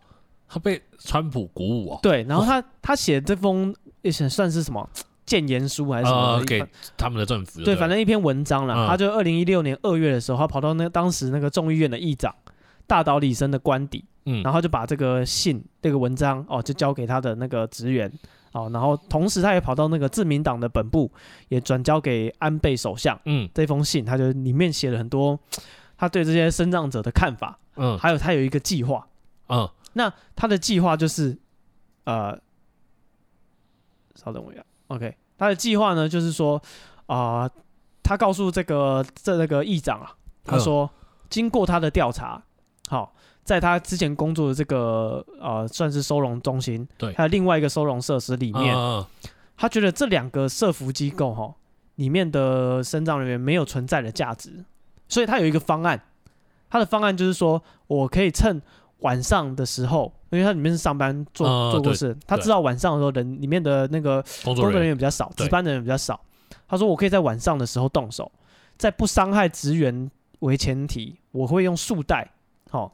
他被川普鼓舞啊！对，然后他他写这封也算是什么谏言书还是什么？呃，给他们的政府对。对，反正一篇文章了。嗯、他就二零一六年二月的时候，他跑到那当时那个众议院的议长大岛里森的官邸，嗯，然后就把这个信这个文章哦，就交给他的那个职员哦，然后同时他也跑到那个自民党的本部，也转交给安倍首相。嗯，这封信他就里面写了很多他对这些生障者的看法。嗯，还有他有一个计划。嗯，那他的计划就是呃，稍等我一下，OK，他的计划呢就是说啊。呃他告诉这个这那个议长啊，他说，经过他的调查，好，在他之前工作的这个呃，算是收容中心，对，还有另外一个收容设施里面，他觉得这两个社服机构哈，里面的生障人员没有存在的价值，所以他有一个方案，他的方案就是说我可以趁晚上的时候，因为他里面是上班做做过事，他知道晚上的时候人里面的那个工作人员比较少，值班的人比较少。他说：“我可以在晚上的时候动手，在不伤害职员为前提，我会用束带，好、哦，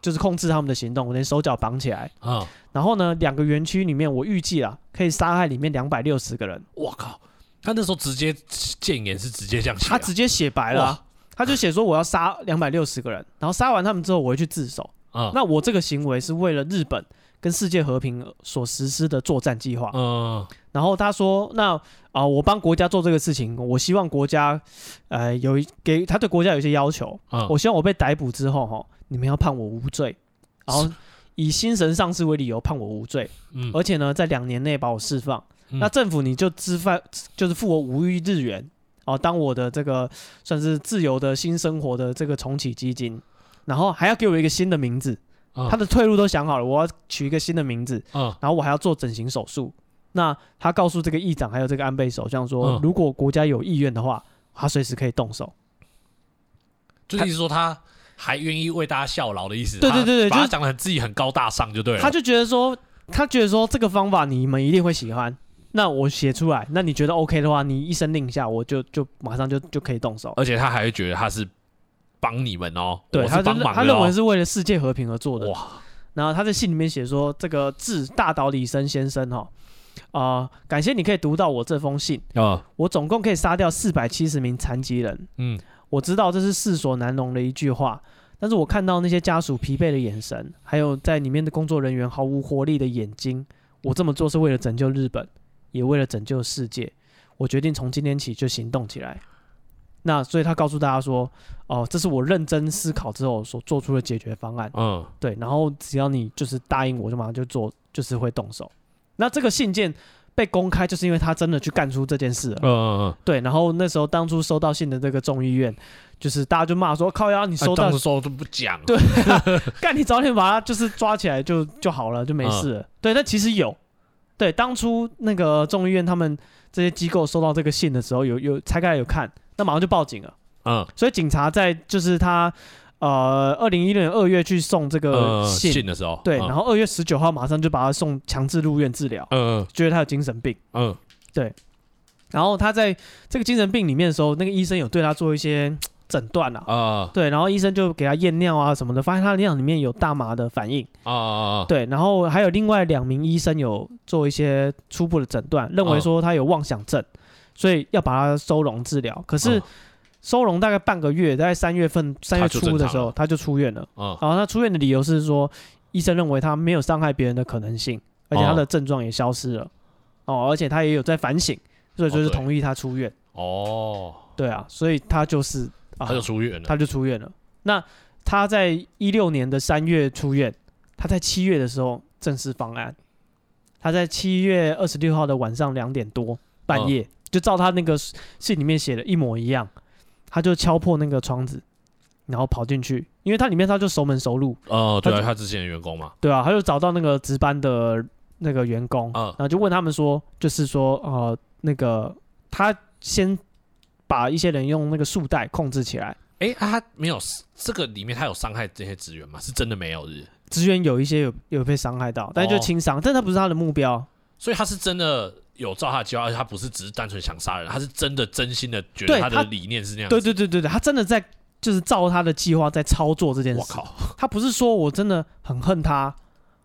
就是控制他们的行动，我连手脚绑起来啊。然后呢，两个园区里面，我预计啊，可以杀害里面两百六十个人。我靠！他那时候直接谏言是直接这样写，他直接写白了、啊，他就写说我要杀两百六十个人，然后杀完他们之后，我会去自首。啊，那我这个行为是为了日本。”跟世界和平所实施的作战计划。嗯，然后他说：“那啊、呃，我帮国家做这个事情，我希望国家，呃，有一给他对国家有一些要求。嗯，我希望我被逮捕之后，哈，你们要判我无罪，然后 以精神丧失为理由判我无罪。嗯，而且呢，在两年内把我释放。嗯、那政府你就支发，就是付我五亿日元，哦，当我的这个算是自由的新生活的这个重启基金，然后还要给我一个新的名字。”他的退路都想好了，我要取一个新的名字，嗯，然后我还要做整形手术。那他告诉这个议长还有这个安倍首相说，如果国家有意愿的话，他随时可以动手。就意思说他还愿意为大家效劳的意思。对对对对，把他讲的自己很高大上就对了。他就觉得说，他觉得说这个方法你们一定会喜欢。那我写出来，那你觉得 OK 的话，你一声令下，我就就马上就就可以动手。而且他还会觉得他是。帮你们哦，对，他他认为是为了世界和平而做的。哇，然后他在信里面写说，这个致大岛里生先生哈，啊，感谢你可以读到我这封信啊，我总共可以杀掉四百七十名残疾人。嗯，我知道这是世所难容的一句话，但是我看到那些家属疲惫的眼神，还有在里面的工作人员毫无活力的眼睛，我这么做是为了拯救日本，也为了拯救世界。我决定从今天起就行动起来。那所以他告诉大家说，哦，这是我认真思考之后所做出的解决方案。嗯，对。然后只要你就是答应我，就马上就做，就是会动手。那这个信件被公开，就是因为他真的去干出这件事了。嗯嗯嗯。对。然后那时候当初收到信的这个众议院，就是大家就骂说，靠呀，你收到的时候都不讲。对。干你早点把他就是抓起来就就好了，就没事了。嗯、对。但其实有。对。当初那个众议院他们这些机构收到这个信的时候，有有拆开来有看。那马上就报警了，嗯，所以警察在就是他，呃，二零一六年二月去送这个信，呃、信的时候，对，嗯、然后二月十九号马上就把他送强制入院治疗，嗯，觉得他有精神病，嗯，对，然后他在这个精神病里面的时候，那个医生有对他做一些诊断了，啊，对，然后医生就给他验尿啊什么的，发现他的尿里面有大麻的反应，啊啊啊，对，然后还有另外两名医生有做一些初步的诊断，认为说他有妄想症。所以要把他收容治疗，可是收容大概半个月，在三月份三月初的时候他就出院了。嗯，然后他出院的理由是说，医生认为他没有伤害别人的可能性，而且他的症状也消失了。哦，而且他也有在反省，所以就是同意他出院。哦，对啊，所以他就是他就出院了，他就出院了。那他在一六年的三月出院，他在七月的时候正式方案。他在七月二十六号的晚上两点多半夜。就照他那个信里面写的一模一样，他就敲破那个窗子，然后跑进去，因为他里面他就熟门熟路。哦，对啊，他之前的员工嘛。对啊，他就找到那个值班的那个员工，然后就问他们说，就是说，呃，那个他先把一些人用那个束带控制起来。哎，他没有这个里面他有伤害这些职员吗？是真的没有是？职员有一些有有被伤害到，但就轻伤，但他不是他的目标，所以他是真的。有照他的计划，而且他不是只是单纯想杀人，他是真的真心的觉得他的理念是那样。对对对对对，他真的在就是照他的计划在操作这件事。我靠，他不是说我真的很恨他，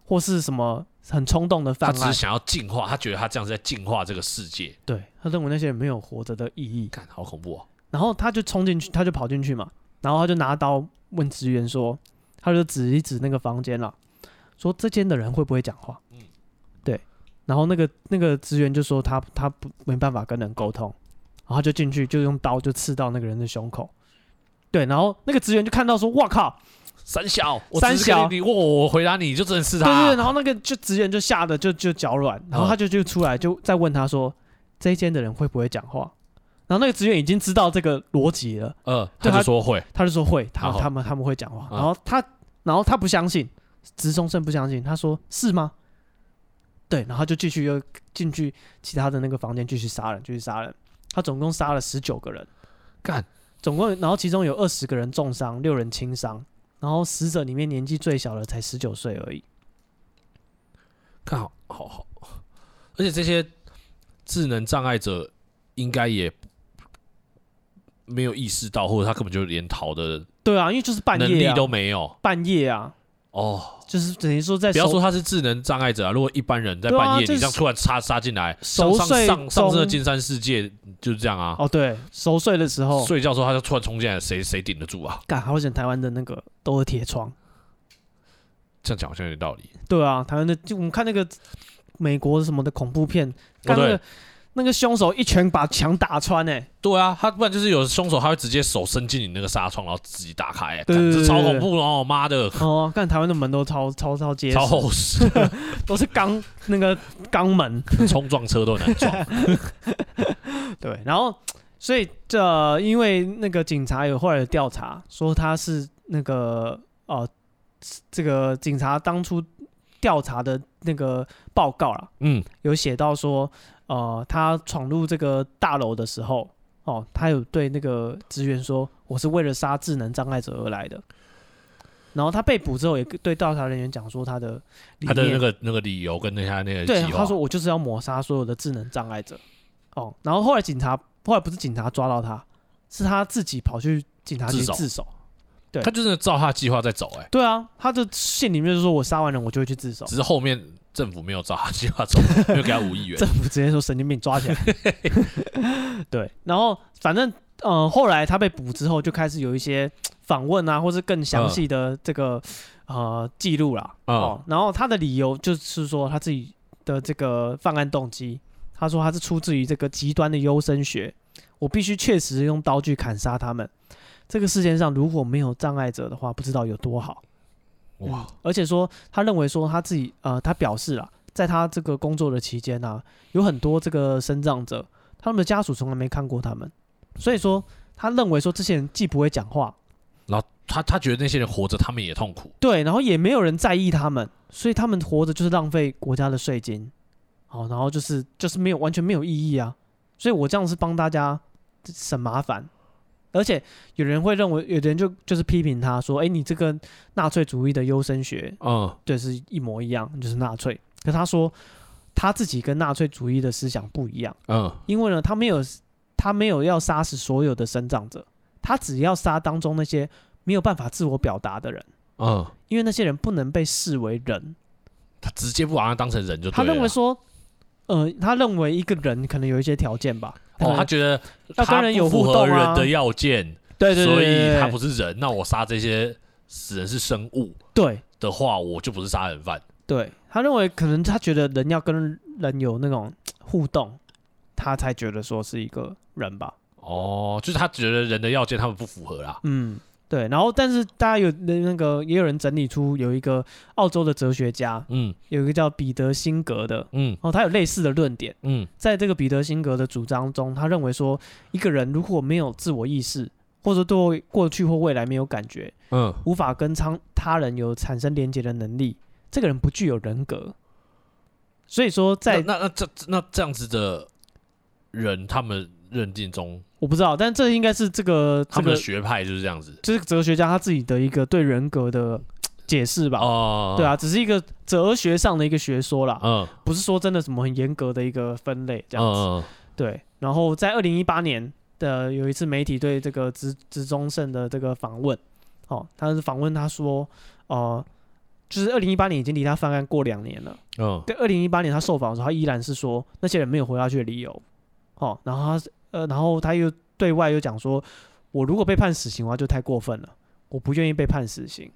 或是什么很冲动的犯案。他只是想要进化，他觉得他这样是在进化这个世界。对，他认为那些人没有活着的意义。看，好恐怖哦。然后他就冲进去，他就跑进去嘛，然后他就拿刀问职员说，他就指一指那个房间了，说这间的人会不会讲话？嗯，对。然后那个那个职员就说他他不没办法跟人沟通，然后他就进去就用刀就刺到那个人的胸口。对，然后那个职员就看到说：“哇靠，三小，三小，你问我我回答你就真的是他。”对对。然后那个就职员就吓得就就脚软，然后他就就出来就再问他说：“这一间的人会不会讲话？”然后那个职员已经知道这个逻辑了，呃，他就说会，他就说会，他他们他们会讲话。然后他然后他不相信，直中生不相信，他说：“是吗？”对，然后就继续又进去其他的那个房间继续杀人，继续杀人。他总共杀了十九个人，干，总共，然后其中有二十个人重伤，六人轻伤。然后死者里面年纪最小的才十九岁而已。看好，好好，而且这些智能障碍者应该也没有意识到，或者他根本就连逃的，对啊，因为就是半夜、啊、能力都没有，半夜啊。哦，就是等于说在，不要说他是智能障碍者啊，如果一般人在半夜，你这样突然插杀进来，熟睡上上次的金山世界就是这样啊。哦，对，熟睡的时候，睡觉的时候他就突然冲进来，谁谁顶得住啊？干，好险台湾的那个都是铁窗，这样讲好像有点道理。对啊，台湾的就我们看那个美国什么的恐怖片，看那个。那个凶手一拳把墙打穿哎，对啊，他不然就是有凶手他会直接手伸进你那个纱窗，然后自己打开哎，这超恐怖哦，妈的！哦，看台湾的门都超超超结实，超厚实，都是钢那个钢门，冲撞车都难撞。对，然后所以这因为那个警察有后来的调查说他是那个哦，这个警察当初调查的那个报告了，嗯，有写到说。呃，他闯入这个大楼的时候，哦，他有对那个职员说：“我是为了杀智能障碍者而来的。”然后他被捕之后，也对调查人员讲说他的他的那个那个理由跟那他那个对，他说：“我就是要抹杀所有的智能障碍者。”哦，然后后来警察后来不是警察抓到他，是他自己跑去警察局自首。自首对，他就是照他计划在走，哎，对啊，他的信里面就说我杀完人我就会去自首，只是后面。政府没有抓他计划走，没有给他五亿元。政府直接说神经病抓起来。对，然后反正呃，后来他被捕之后，就开始有一些访问啊，或是更详细的这个呃记录啦。哦，然后他的理由就是说他自己的这个犯案动机，他说他是出自于这个极端的优生学，我必须确实用刀具砍杀他们。这个世界上如果没有障碍者的话，不知道有多好。哇、嗯！而且说，他认为说他自己呃，他表示了，在他这个工作的期间呢、啊，有很多这个身障者，他们的家属从来没看过他们，所以说他认为说这些人既不会讲话，然后他他觉得那些人活着他们也痛苦，对，然后也没有人在意他们，所以他们活着就是浪费国家的税金，好，然后就是就是没有完全没有意义啊，所以我这样是帮大家省麻烦。而且有人会认为，有的人就就是批评他说：“哎，你这个纳粹主义的优生学，嗯，对，是一模一样，就是纳粹。”可他说他自己跟纳粹主义的思想不一样，嗯，因为呢，他没有他没有要杀死所有的生长者，他只要杀当中那些没有办法自我表达的人，嗯，因为那些人不能被视为人，他直接不把他当成人就。他认为说，呃，他认为一个人可能有一些条件吧。哦，他觉得他不符合人的要件，对对对，所以他不是人。那我杀这些死人是生物，对的话，我就不是杀人犯。对，他认为可能他觉得人要跟人有那种互动，他才觉得说是一个人吧。哦，就是他觉得人的要件他们不符合啦。嗯。对，然后但是大家有那那个也有人整理出有一个澳洲的哲学家，嗯，有一个叫彼得辛格的，嗯，哦，他有类似的论点，嗯，在这个彼得辛格的主张中，他认为说一个人如果没有自我意识，或者对过去或未来没有感觉，嗯，无法跟他他人有产生连接的能力，这个人不具有人格。所以说在，那，那这那这样子的人，他们。认定中，我不知道，但这应该是这个他们的学派就是这样子，就是哲学家他自己的一个对人格的解释吧。哦，对啊，只是一个哲学上的一个学说啦。嗯，不是说真的什么很严格的一个分类这样子。嗯，对。然后在二零一八年的有一次媒体对这个植植中胜的这个访问，哦，他是访问他说，呃，就是二零一八年已经离他犯案过两年了。嗯，对，二零一八年他受访的时候，他依然是说那些人没有活下去的理由。哦，然后他。呃，然后他又对外又讲说，我如果被判死刑的话，就太过分了，我不愿意被判死刑。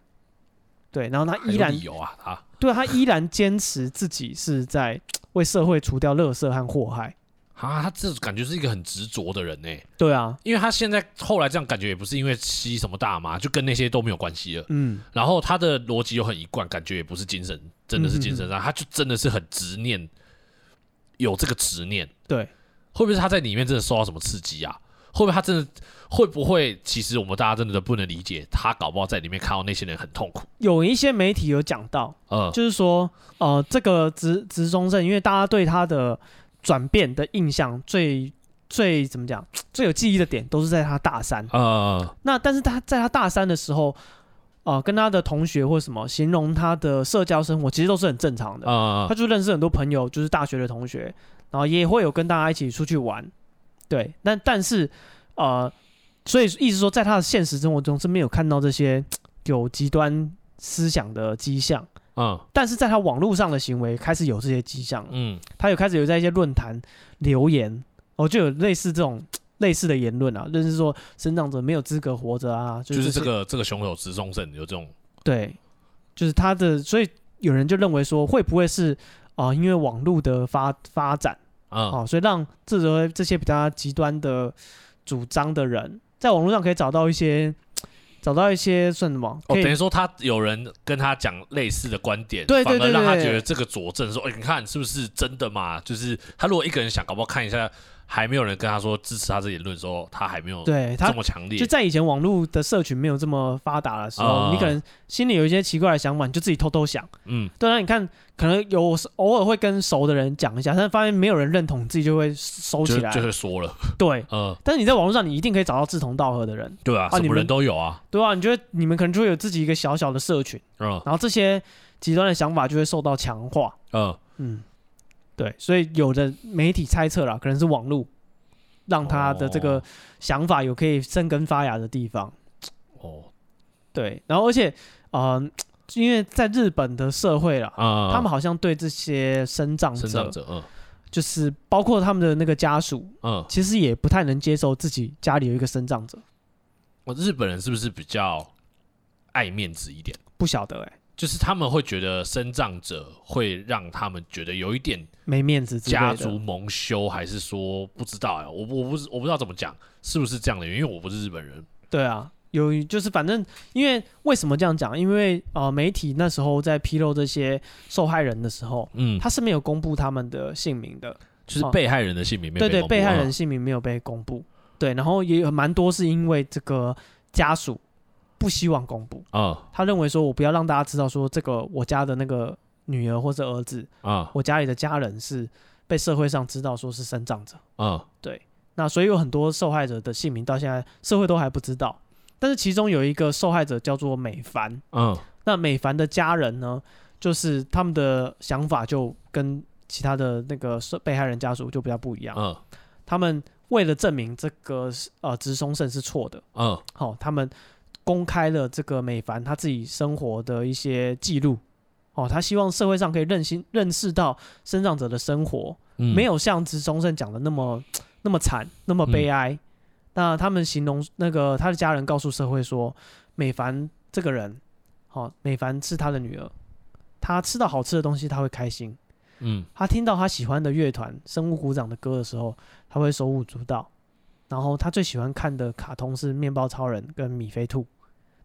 对，然后他依然有啊，他对他依然坚持自己是在为社会除掉垃圾和祸害。啊，他这感觉是一个很执着的人呢。对啊，因为他现在后来这样感觉也不是因为吸什么大麻，就跟那些都没有关系了。嗯，然后他的逻辑又很一贯，感觉也不是精神，真的是精神上，他就真的是很执念，有这个执念。对，会不会是他在里面真的受到什么刺激啊？会不会他真的会不会？其实我们大家真的都不能理解，他搞不好在里面看到那些人很痛苦。有一些媒体有讲到，呃，就是说，呃，这个执执中正，因为大家对他的。转变的印象最最怎么讲？最有记忆的点都是在他大三。呃，那但是他在他大三的时候，呃，跟他的同学或什么形容他的社交生活，其实都是很正常的。嗯，他就认识很多朋友，就是大学的同学，然后也会有跟大家一起出去玩。对，但但是呃，所以意思说，在他的现实生活中是没有看到这些有极端思想的迹象。嗯，但是在他网络上的行为开始有这些迹象，嗯，他有开始有在一些论坛留言，哦，就有类似这种 类似的言论啊，就是说生长者没有资格活着啊，就是、就是、这个这个凶手执中正有这种，对，就是他的，所以有人就认为说会不会是啊、呃，因为网络的发发展，嗯，哦，所以让这些这些比较极端的主张的人在网络上可以找到一些。找到一些算什么？哦，等于说他有人跟他讲类似的观点，对对对，对，反而让他觉得这个佐证说，哎、欸，你看是不是真的嘛？就是他如果一个人想，搞不好看一下。还没有人跟他说支持他这言论的时候，他还没有对他这么强烈。就在以前网络的社群没有这么发达的时候，嗯、你可能心里有一些奇怪的想法，你就自己偷偷想。嗯，对啊，你看，可能有偶尔会跟熟的人讲一下，但是发现没有人认同，自己就会收起来，就，就会说了。对，嗯。但是你在网络上，你一定可以找到志同道合的人。对啊，啊什么人都有啊。对啊，你觉得你们可能就会有自己一个小小的社群。嗯。然后这些极端的想法就会受到强化。嗯嗯。对，所以有的媒体猜测了，可能是网络。让他的这个想法有可以生根发芽的地方。哦，对，然后而且，呃，因为在日本的社会啦，嗯，他们好像对这些生长者，就是包括他们的那个家属，嗯，其实也不太能接受自己家里有一个生长者。我日本人是不是比较爱面子一点？不晓得哎、欸。就是他们会觉得生葬者会让他们觉得有一点没面子，家族蒙羞，还是说不知道呀？我我不我不知道怎么讲，是不是这样的原因？因为我不是日本人。对啊，有就是反正因为为什么这样讲？因为呃媒体那时候在披露这些受害人的时候，嗯，他是没有公布他们的姓名的，就是被害人的姓名没有被公布。对对，被害人姓名没有被公布。对，然后也有蛮多是因为这个家属。不希望公布。啊，uh, 他认为说，我不要让大家知道说，这个我家的那个女儿或者儿子啊，uh, 我家里的家人是被社会上知道说是生长者。啊，uh, 对，那所以有很多受害者的姓名到现在社会都还不知道，但是其中有一个受害者叫做美凡，嗯，uh, 那美凡的家人呢，就是他们的想法就跟其他的那个被害人家属就比较不一样，嗯，uh, 他们为了证明这个呃直松胜是错的，嗯，uh, 好，他们。公开了这个美凡他自己生活的一些记录，哦，他希望社会上可以认清认识到生长者的生活，嗯、没有像执中正讲的那么 那么惨，那么悲哀。嗯、那他们形容那个他的家人告诉社会说，美凡这个人，哦，美凡是他的女儿，他吃到好吃的东西他会开心，嗯，他听到他喜欢的乐团生物鼓掌的歌的时候，他会手舞足蹈，然后他最喜欢看的卡通是面包超人跟米菲兔。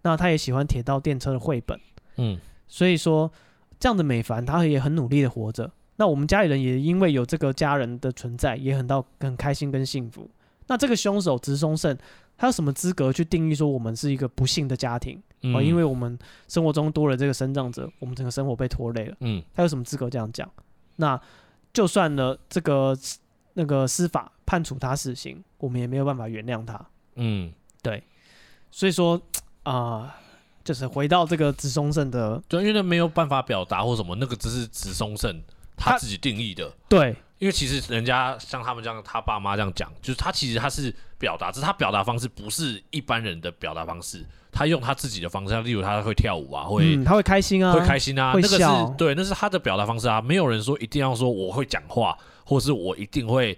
那他也喜欢铁道电车的绘本，嗯，所以说这样的美凡，他也很努力的活着。那我们家里人也因为有这个家人的存在，也很到很开心跟幸福。那这个凶手直松胜，他有什么资格去定义说我们是一个不幸的家庭？嗯、哦，因为我们生活中多了这个生长者，我们整个生活被拖累了。嗯，他有什么资格这样讲？那就算了，这个那个司法判处他死刑，我们也没有办法原谅他。嗯，对，所以说。啊、呃，就是回到这个执松胜的，就因为那没有办法表达或什么，那个只是执松胜他自己定义的。对，因为其实人家像他们这样，他爸妈这样讲，就是他其实他是表达，只是他表达方式不是一般人的表达方式，他用他自己的方式，例如他会跳舞啊，会、嗯、他会开心啊，会开心啊，那个是对，那是他的表达方式啊，没有人说一定要说我会讲话，或是我一定会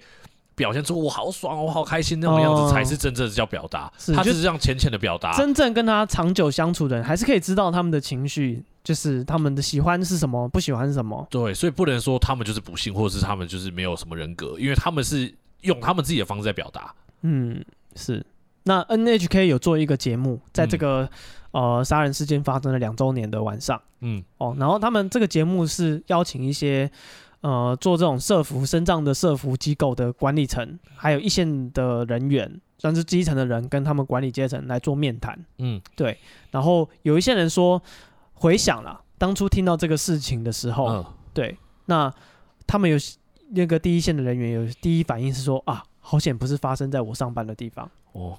表现出我好爽，我好开心那种样子，哦、才是真正的叫表达。他只是这样浅浅的表达。真正跟他长久相处的人，还是可以知道他们的情绪，就是他们的喜欢是什么，不喜欢是什么。对，所以不能说他们就是不幸，或者是他们就是没有什么人格，因为他们是用他们自己的方式在表达。嗯，是。那 NHK 有做一个节目，在这个、嗯、呃杀人事件发生了两周年的晚上，嗯，哦，然后他们这个节目是邀请一些。呃，做这种社服、深藏的社服机构的管理层，还有一线的人员，算是基层的人，跟他们管理阶层来做面谈。嗯，对。然后有一些人说，回想了当初听到这个事情的时候，嗯、对，那他们有那个第一线的人员有第一反应是说啊，好险不是发生在我上班的地方哦。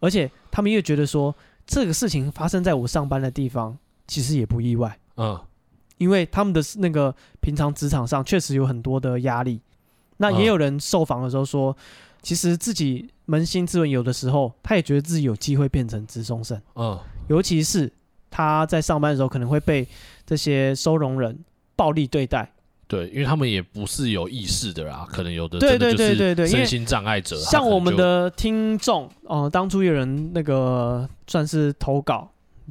而且他们又觉得说，这个事情发生在我上班的地方，其实也不意外。嗯。因为他们的那个平常职场上确实有很多的压力，那也有人受访的时候说，其实自己扪心自问，有的时候他也觉得自己有机会变成直中生，嗯，尤其是他在上班的时候可能会被这些收容人暴力对待，对，因为他们也不是有意识的啦，可能有的对对对对对身心障碍者，像我们的听众，呃，当初有人那个算是投稿。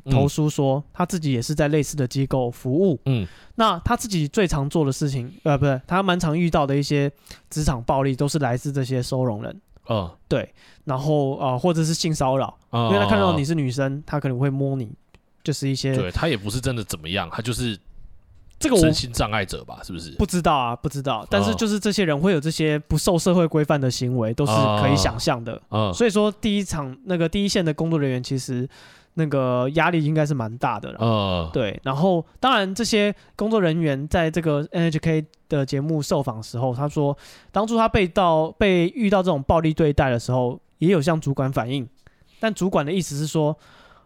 投书说他自己也是在类似的机构服务，嗯，那他自己最常做的事情，呃，不对，他蛮常遇到的一些职场暴力，都是来自这些收容人，嗯，对，然后呃，或者是性骚扰，嗯，因为他看到你是女生，他可能会摸你，就是一些，对他也不是真的怎么样，他就是这个身心障碍者吧，是不是？不知道啊，不知道，但是就是这些人会有这些不受社会规范的行为，都是可以想象的，嗯，所以说第一场那个第一线的工作人员其实。那个压力应该是蛮大的了，呃，对。然后，当然，这些工作人员在这个 NHK 的节目受访时候，他说，当初他被到被遇到这种暴力对待的时候，也有向主管反映，但主管的意思是说，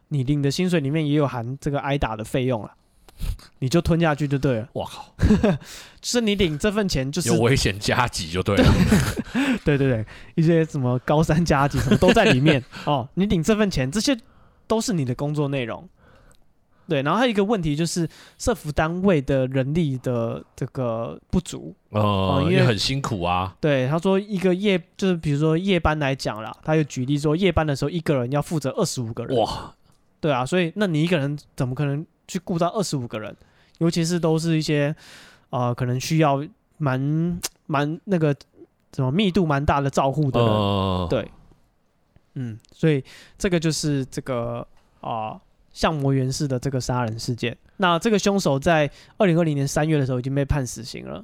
你领的薪水里面也有含这个挨打的费用了，你就吞下去就对了。哇靠，就是你领这份钱就是有危险加急就对了，对对对，一些什么高三加急什么都在里面 哦，你领这份钱这些。都是你的工作内容，对，然后还有一个问题就是社服单位的人力的这个不足哦，因为很辛苦啊。对，他说一个夜就是比如说夜班来讲啦，他就举例说夜班的时候一个人要负责二十五个人哇，对啊，所以那你一个人怎么可能去顾到二十五个人？尤其是都是一些呃可能需要蛮蛮那个什么密度蛮大的照护的人，呃、对。嗯，所以这个就是这个啊，相模原市的这个杀人事件。那这个凶手在二零二零年三月的时候已经被判死刑了，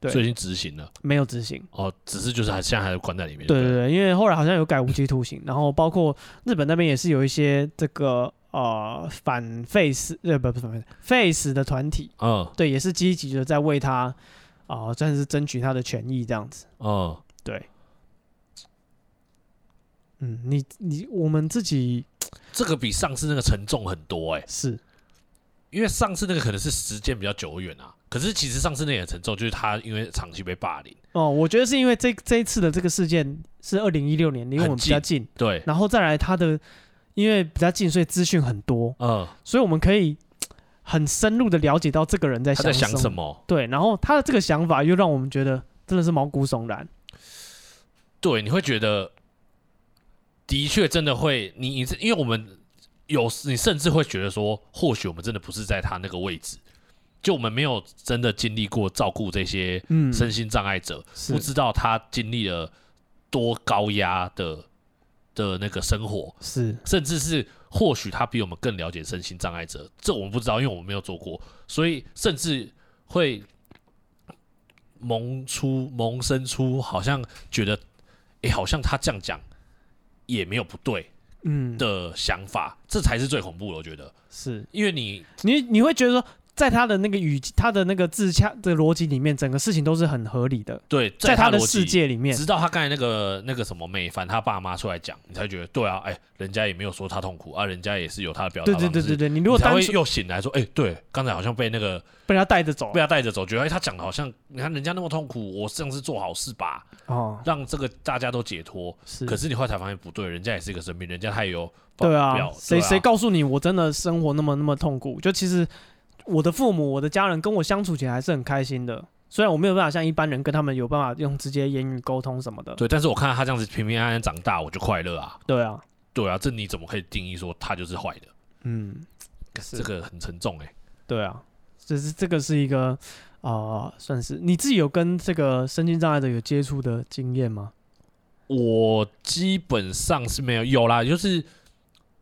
对，所以已经执行了，没有执行哦，只是就是还现在还是关在里面。对对对，因为后来好像有改无期徒刑，然后包括日本那边也是有一些这个呃反 face 呃不不反 face 的团体，嗯，对，也是积极的在为他啊，算是争取他的权益这样子，嗯，对。嗯，你你我们自己 这个比上次那个沉重很多哎、欸，是。因为上次那个可能是时间比较久远啊，可是其实上次那也沉重，就是他因为长期被霸凌。哦，我觉得是因为这这一次的这个事件是二零一六年，离我们比较近，对，然后再来他的因为比较近，所以资讯很多，嗯，所以我们可以 很深入的了解到这个人在想想什么，对，然后他的这个想法又让我们觉得真的是毛骨悚然，对，你会觉得。的确，真的会你你因为我们有时你甚至会觉得说，或许我们真的不是在他那个位置，就我们没有真的经历过照顾这些身心障碍者，嗯、不知道他经历了多高压的的那个生活，是。甚至是或许他比我们更了解身心障碍者，这我们不知道，因为我们没有做过，所以甚至会萌出萌生出好像觉得，哎、欸，好像他这样讲。也没有不对，嗯的想法，嗯、这才是最恐怖的。我觉得是因为你，你你会觉得说，在他的那个语气，他的那个自洽的逻辑里面，整个事情都是很合理的。对，在他的世界里面，直到他刚才那个那个什么美凡他爸妈出来讲，你才觉得对啊，哎，人家也没有说他痛苦啊，人家也是有他的表达。对对对对对，你如果单纯又醒来说，哎，对，刚才好像被那个。被他带着走，被他带着走，觉得哎，他讲的好像你看人家那么痛苦，我这样是做好事吧？哦，让这个大家都解脱。是，可是你后来才发现不对，人家也是一个生命，人家他也有对啊。谁谁告诉你我真的生活那么那么痛苦？就其实我的父母、我的家人跟我相处起来还是很开心的。虽然我没有办法像一般人跟他们有办法用直接言语沟通什么的。对，但是我看到他这样子平平安安长大，我就快乐啊。对啊，对啊，这你怎么可以定义说他就是坏的？嗯，这个很沉重哎、欸。对啊，这是这个是一个啊、呃，算是你自己有跟这个身心障碍的有接触的经验吗？我基本上是没有，有啦，就是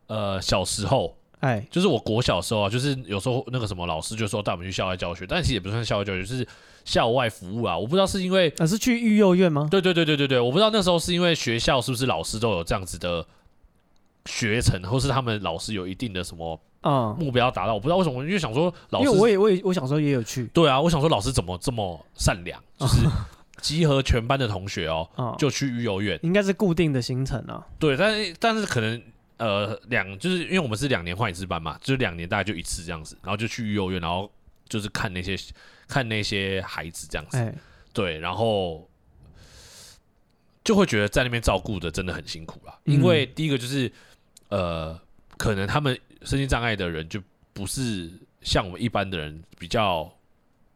呃小时候。哎，就是我国小时候啊，就是有时候那个什么老师就说带我们去校外教学，但其实也不算校外教学，就是校外服务啊。我不知道是因为，啊，是去育幼院吗？对对对对对对，我不知道那时候是因为学校是不是老师都有这样子的学程，或是他们老师有一定的什么啊目标达到。我不知道为什么，因为想说老师，因为我也我也我小时候也有去。对啊，我想说老师怎么这么善良，就是 集合全班的同学哦，就去育幼院，应该是固定的行程啊。对，但是但是可能。呃，两就是因为我们是两年换一次班嘛，就是两年大概就一次这样子，然后就去育幼院，然后就是看那些看那些孩子这样子，欸、对，然后就会觉得在那边照顾的真的很辛苦啦，嗯、因为第一个就是呃，可能他们身心障碍的人就不是像我们一般的人比较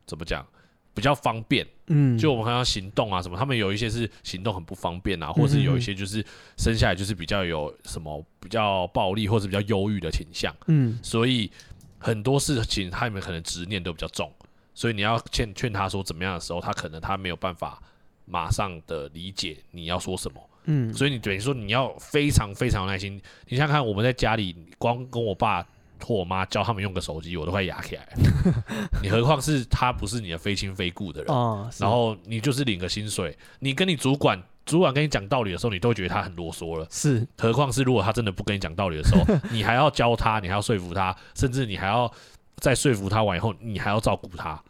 怎么讲。比较方便，嗯，就我们看到行动啊什么，他们有一些是行动很不方便啊，或者是有一些就是生下来就是比较有什么比较暴力或者比较忧郁的倾向，嗯，所以很多事情他们可能执念都比较重，所以你要劝劝他说怎么样的时候，他可能他没有办法马上的理解你要说什么，嗯，所以你等于说你要非常非常耐心，你想想看我们在家里光跟我爸。或我妈教他们用个手机，我都快哑起来了。你何况是他不是你的非亲非故的人，哦、然后你就是领个薪水，你跟你主管，主管跟你讲道理的时候，你都会觉得他很啰嗦了。是，何况是如果他真的不跟你讲道理的时候，你还要教他，你还要说服他，甚至你还要再说服他完以后，你还要照顾他。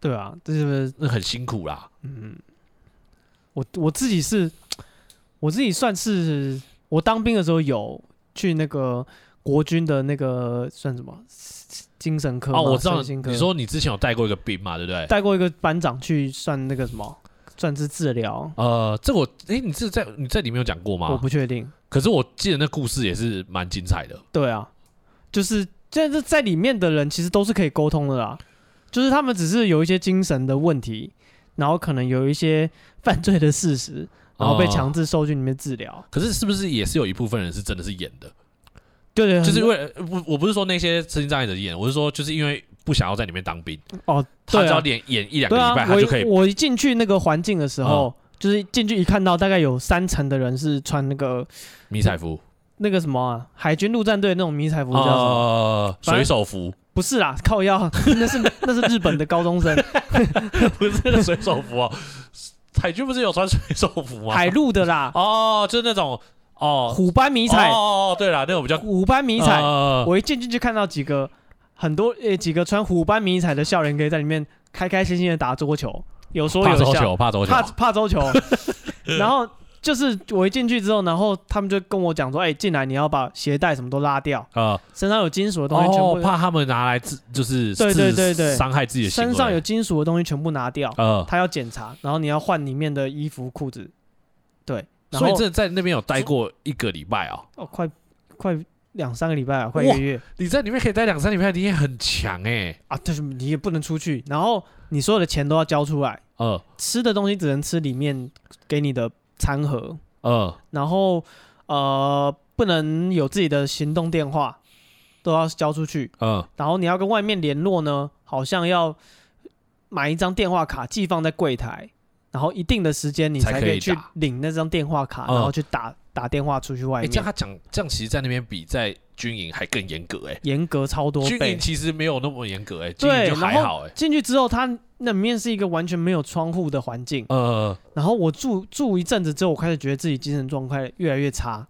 对啊，这是那很辛苦啦。嗯，我我自己是，我自己算是我当兵的时候有去那个。国军的那个算什么精神科？哦，我知道。你说你之前有带过一个兵嘛，对不对？带过一个班长去算那个什么，算是治疗。呃，这我哎、欸，你是在你在里面有讲过吗？我不确定。可是我记得那故事也是蛮精彩的。对啊，就是现在在里面的人其实都是可以沟通的啦，就是他们只是有一些精神的问题，然后可能有一些犯罪的事实，然后被强制收进里面治疗、呃。可是是不是也是有一部分人是真的是演的？对对，就是因为我我不是说那些身心障碍者演，我是说就是因为不想要在里面当兵哦，他只要演演一两个礼拜，他就可以。我一进去那个环境的时候，就是进去一看到大概有三层的人是穿那个迷彩服，那个什么啊，海军陆战队那种迷彩服叫什么？水手服？不是啦，靠腰，那是那是日本的高中生，不是那个水手服哦。海军不是有穿水手服吗？海陆的啦，哦，就是那种。哦，虎斑迷彩。哦哦，对了，那个比较虎斑迷彩。我一进去就看到几个很多呃几个穿虎斑迷彩的少年，可以在里面开开心心的打桌球，有说有笑。怕桌球，怕桌球，怕怕桌球。然后就是我一进去之后，然后他们就跟我讲说：“哎，进来你要把鞋带什么都拉掉啊，身上有金属的东西全部怕他们拿来自就是对对对对伤害自己的。身上有金属的东西全部拿掉，他要检查，然后你要换里面的衣服裤子，对。”所以这在那边有待过一个礼拜啊？哦，快快两三个礼拜啊，快一个月。你在里面可以待两三礼拜，你也很强哎、欸！啊，就是你也不能出去，然后你所有的钱都要交出来。呃，吃的东西只能吃里面给你的餐盒。呃，然后呃，不能有自己的行动电话，都要交出去。嗯、呃，然后你要跟外面联络呢，好像要买一张电话卡寄放在柜台。然后一定的时间你才可以去领那张电话卡，然后去打打电话出去外面。这样他讲，这样其实，在那边比在军营还更严格哎，严格超多。军营其实没有那么严格哎，军营就还好哎。进去之后，它那里面是一个完全没有窗户的环境。呃，然后我住住一阵子之后，我开始觉得自己精神状态越来越差，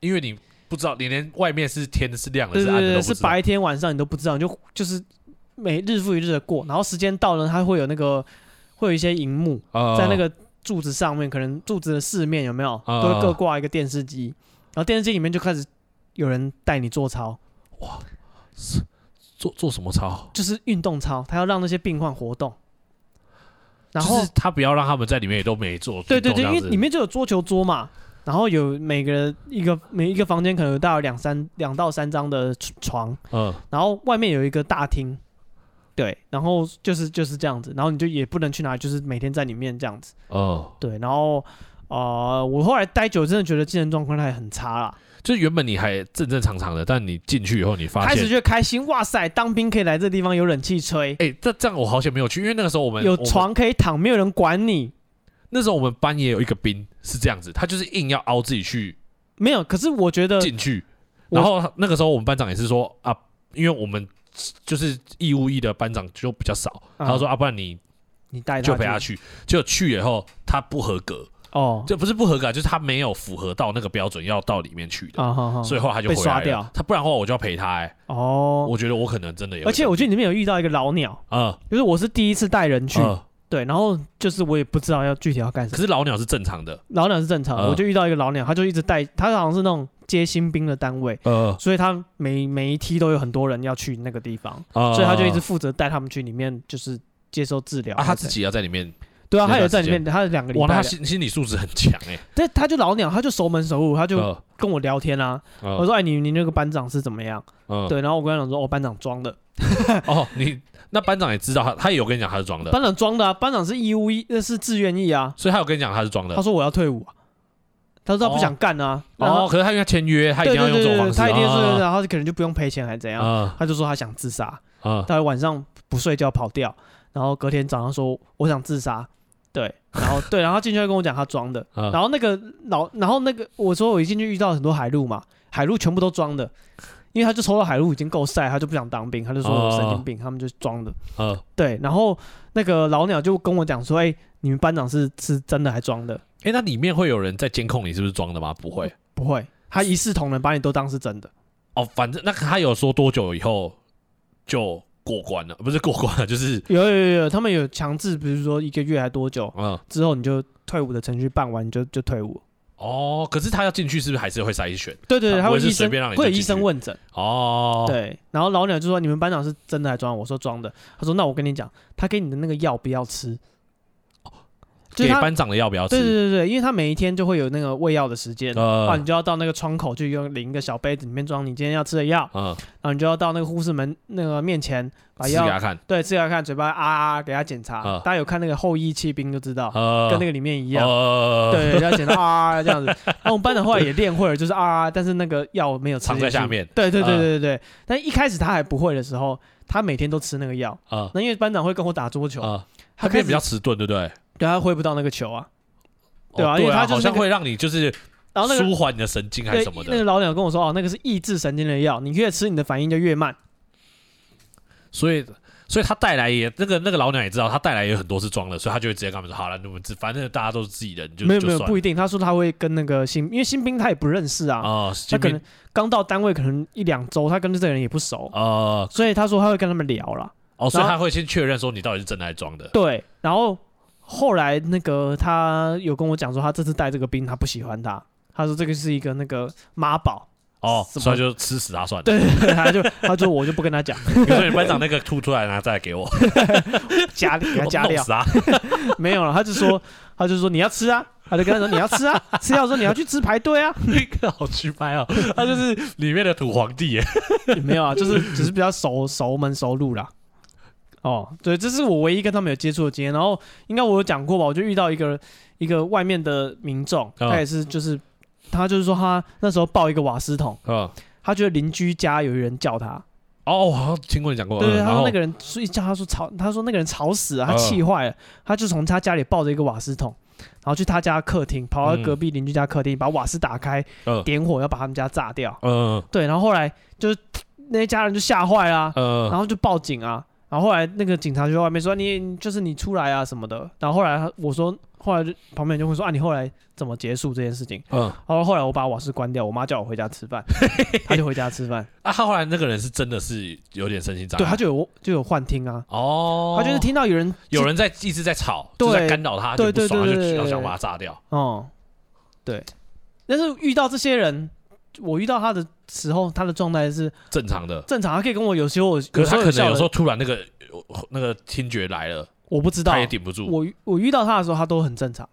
因为你不知道，你连外面是天是亮的，是暗的，是白天晚上你都不知道，你就就是每日复一日的过，然后时间到了，它会有那个。会有一些荧幕在那个柱子上面，可能柱子的四面有没有都会各挂一个电视机，然后电视机里面就开始有人带你做操。哇，是做做什么操？就是运动操，他要让那些病患活动，然后他不要让他们在里面也都没做。对对对，因为里面就有桌球桌嘛，然后有每个人一个每一个房间可能有大概两三两到三张的床，嗯，然后外面有一个大厅。对，然后就是就是这样子，然后你就也不能去哪里，就是每天在里面这样子。哦，对，然后呃，我后来待久，真的觉得精神状况还很差啦。就是原本你还正正常常的，但你进去以后，你发现开始觉得开心，哇塞，当兵可以来这地方有冷气吹。哎、欸，这这样我好像没有去，因为那个时候我们有床可以躺，没有人管你。那时候我们班也有一个兵是这样子，他就是硬要凹自己去。没有，可是我觉得进去，然后那个时候我们班长也是说啊，因为我们就是义务役的班长就比较少，嗯、他说啊，不然你你带就陪他去，结果去以后他不合格。哦，这不是不合格，就是他没有符合到那个标准，要到里面去的，啊、所以后来他就回来被刷掉。他不然的话，我就要陪他、欸。哎，哦，我觉得我可能真的有。而且我觉得里面有遇到一个老鸟，啊、嗯，就是我是第一次带人去，嗯、对，然后就是我也不知道要具体要干什么。可是老鸟是正常的，老鸟是正常的，嗯、我就遇到一个老鸟，他就一直带，他好像是那种接新兵的单位，嗯，所以他每每一梯都有很多人要去那个地方，嗯、所以他就一直负责带他们去里面，就是接受治疗。啊，他自己要在里面。对啊，他有在里面，他有两个礼拜。哇，他心心理素质很强哎。对，他就老鸟，他就熟门熟路，他就跟我聊天啊。我说：“哎，你你那个班长是怎么样？”对，然后我跟他讲说：“哦，班长装的。”哦，你那班长也知道他，他也有跟你讲他是装的。班长装的啊，班长是义务役，那是自愿役啊。所以他有跟你讲他是装的。他说我要退伍，他说他不想干啊。哦，可是他因为签约，他一定要用这种方式。他一定是，然后可能就不用赔钱还是怎样？他就说他想自杀，他晚上不睡觉跑掉，然后隔天早上说我想自杀。对，然后对，然后进去跟我讲他装的，然后那个老，然后那个我说我一进去遇到很多海陆嘛，海陆全部都装的，因为他就抽到海陆已经够晒，他就不想当兵，他就说我神经病，他们就装的，对，然后那个老鸟就跟我讲说，哎，你们班长是是真的还装的？哎，那里面会有人在监控你是不是装的吗？不会，不会，他一视同仁，把你都当是真的。哦，反正那他有说多久以后就。过关了，不是过关了，就是有有有有，他们有强制，比如说一个月还多久，嗯，之后你就退伍的程序办完，你就就退伍。哦，可是他要进去，是不是还是会筛选？对对对，他会随便让你会有医生问诊。哦，对，然后老鸟就说：“你们班长是真的还装？”我说：“装的。”他说：“那我跟你讲，他给你的那个药不要吃。”给班长的药不要吃。对对对对，因为他每一天就会有那个喂药的时间，啊，你就要到那个窗口去用领一个小杯子，里面装你今天要吃的药，嗯，然后你就要到那个护士门那个面前把药给他看，对，吃给他看，嘴巴啊啊给他检查，大家有看那个后羿弃兵就知道，跟那个里面一样，对，要检查啊这样子。然 后我们班长后来也练会了，就是啊，但是那个药没有藏在下面，对对对对对对。但一开始他还不会的时候，他每天都吃那个药，啊，那因为班长会跟我打桌球啊，他可以比较迟钝，对不对？对，他挥不到那个球啊。对啊，因为他好像会让你就是，然后那个舒缓你的神经还是什么的。那个老鸟跟我说，哦，那个是抑制神经的药，你越吃你的反应就越慢。所以，所以他带来也那个那个老鸟也知道，他带来也有很多是装的，所以他就会直接跟他们说，好了，你们反正大家都是自己人，就没有没有不一定。他说他会跟那个新，因为新兵他也不认识啊，啊，他可能刚到单位可能一两周，他跟这个人也不熟啊，所以他说他会跟他们聊了。哦，所以他会先确认说你到底是真的还是装的。对，然后。后来那个他有跟我讲说，他这次带这个兵他不喜欢他，他说这个是一个那个妈宝哦，所以就吃死他算了。对，他就他就我就不跟他讲。比如说你班长那个吐出来，然后再来给我 加给他加料。没有了，他就说他就说你要吃啊，他就跟他说你要吃啊，吃药说你要去吃排队啊，那个好奇葩哦，他就是里面的土皇帝耶。没有啊，就是只是比较熟熟门熟路啦。哦，对，这是我唯一跟他们有接触的经验。然后应该我有讲过吧，我就遇到一个一个外面的民众，他也是就是他就是说他那时候抱一个瓦斯桶，嗯，他觉得邻居家有人叫他。哦，好像听过你讲过。对，他说那个人所以叫他说吵，他说那个人吵死了，他气坏了，他就从他家里抱着一个瓦斯桶，然后去他家客厅，跑到隔壁邻居家客厅，把瓦斯打开，点火要把他们家炸掉。嗯，对，然后后来就是那些家人就吓坏了，嗯，然后就报警啊。然后后来那个警察就在外面说，你就是你出来啊什么的。然后后来我说，后来就旁边人就会说啊，你后来怎么结束这件事情？嗯。然后后来我把瓦斯关掉，我妈叫我回家吃饭，他就回家吃饭。啊，他后来那个人是真的是有点身心障碍，对，他就有就有幻听啊。哦。他就是听到有人有人在一直在吵，就在干扰他，对对对，就要想把他炸掉。哦，对。但是遇到这些人，我遇到他的时候，他的状态是正常的，正常，他可以跟我有时候，可是他可能有时候突然那个那个听觉来了，我不知道，他也顶不住。我我遇到他的时候，他都很正常，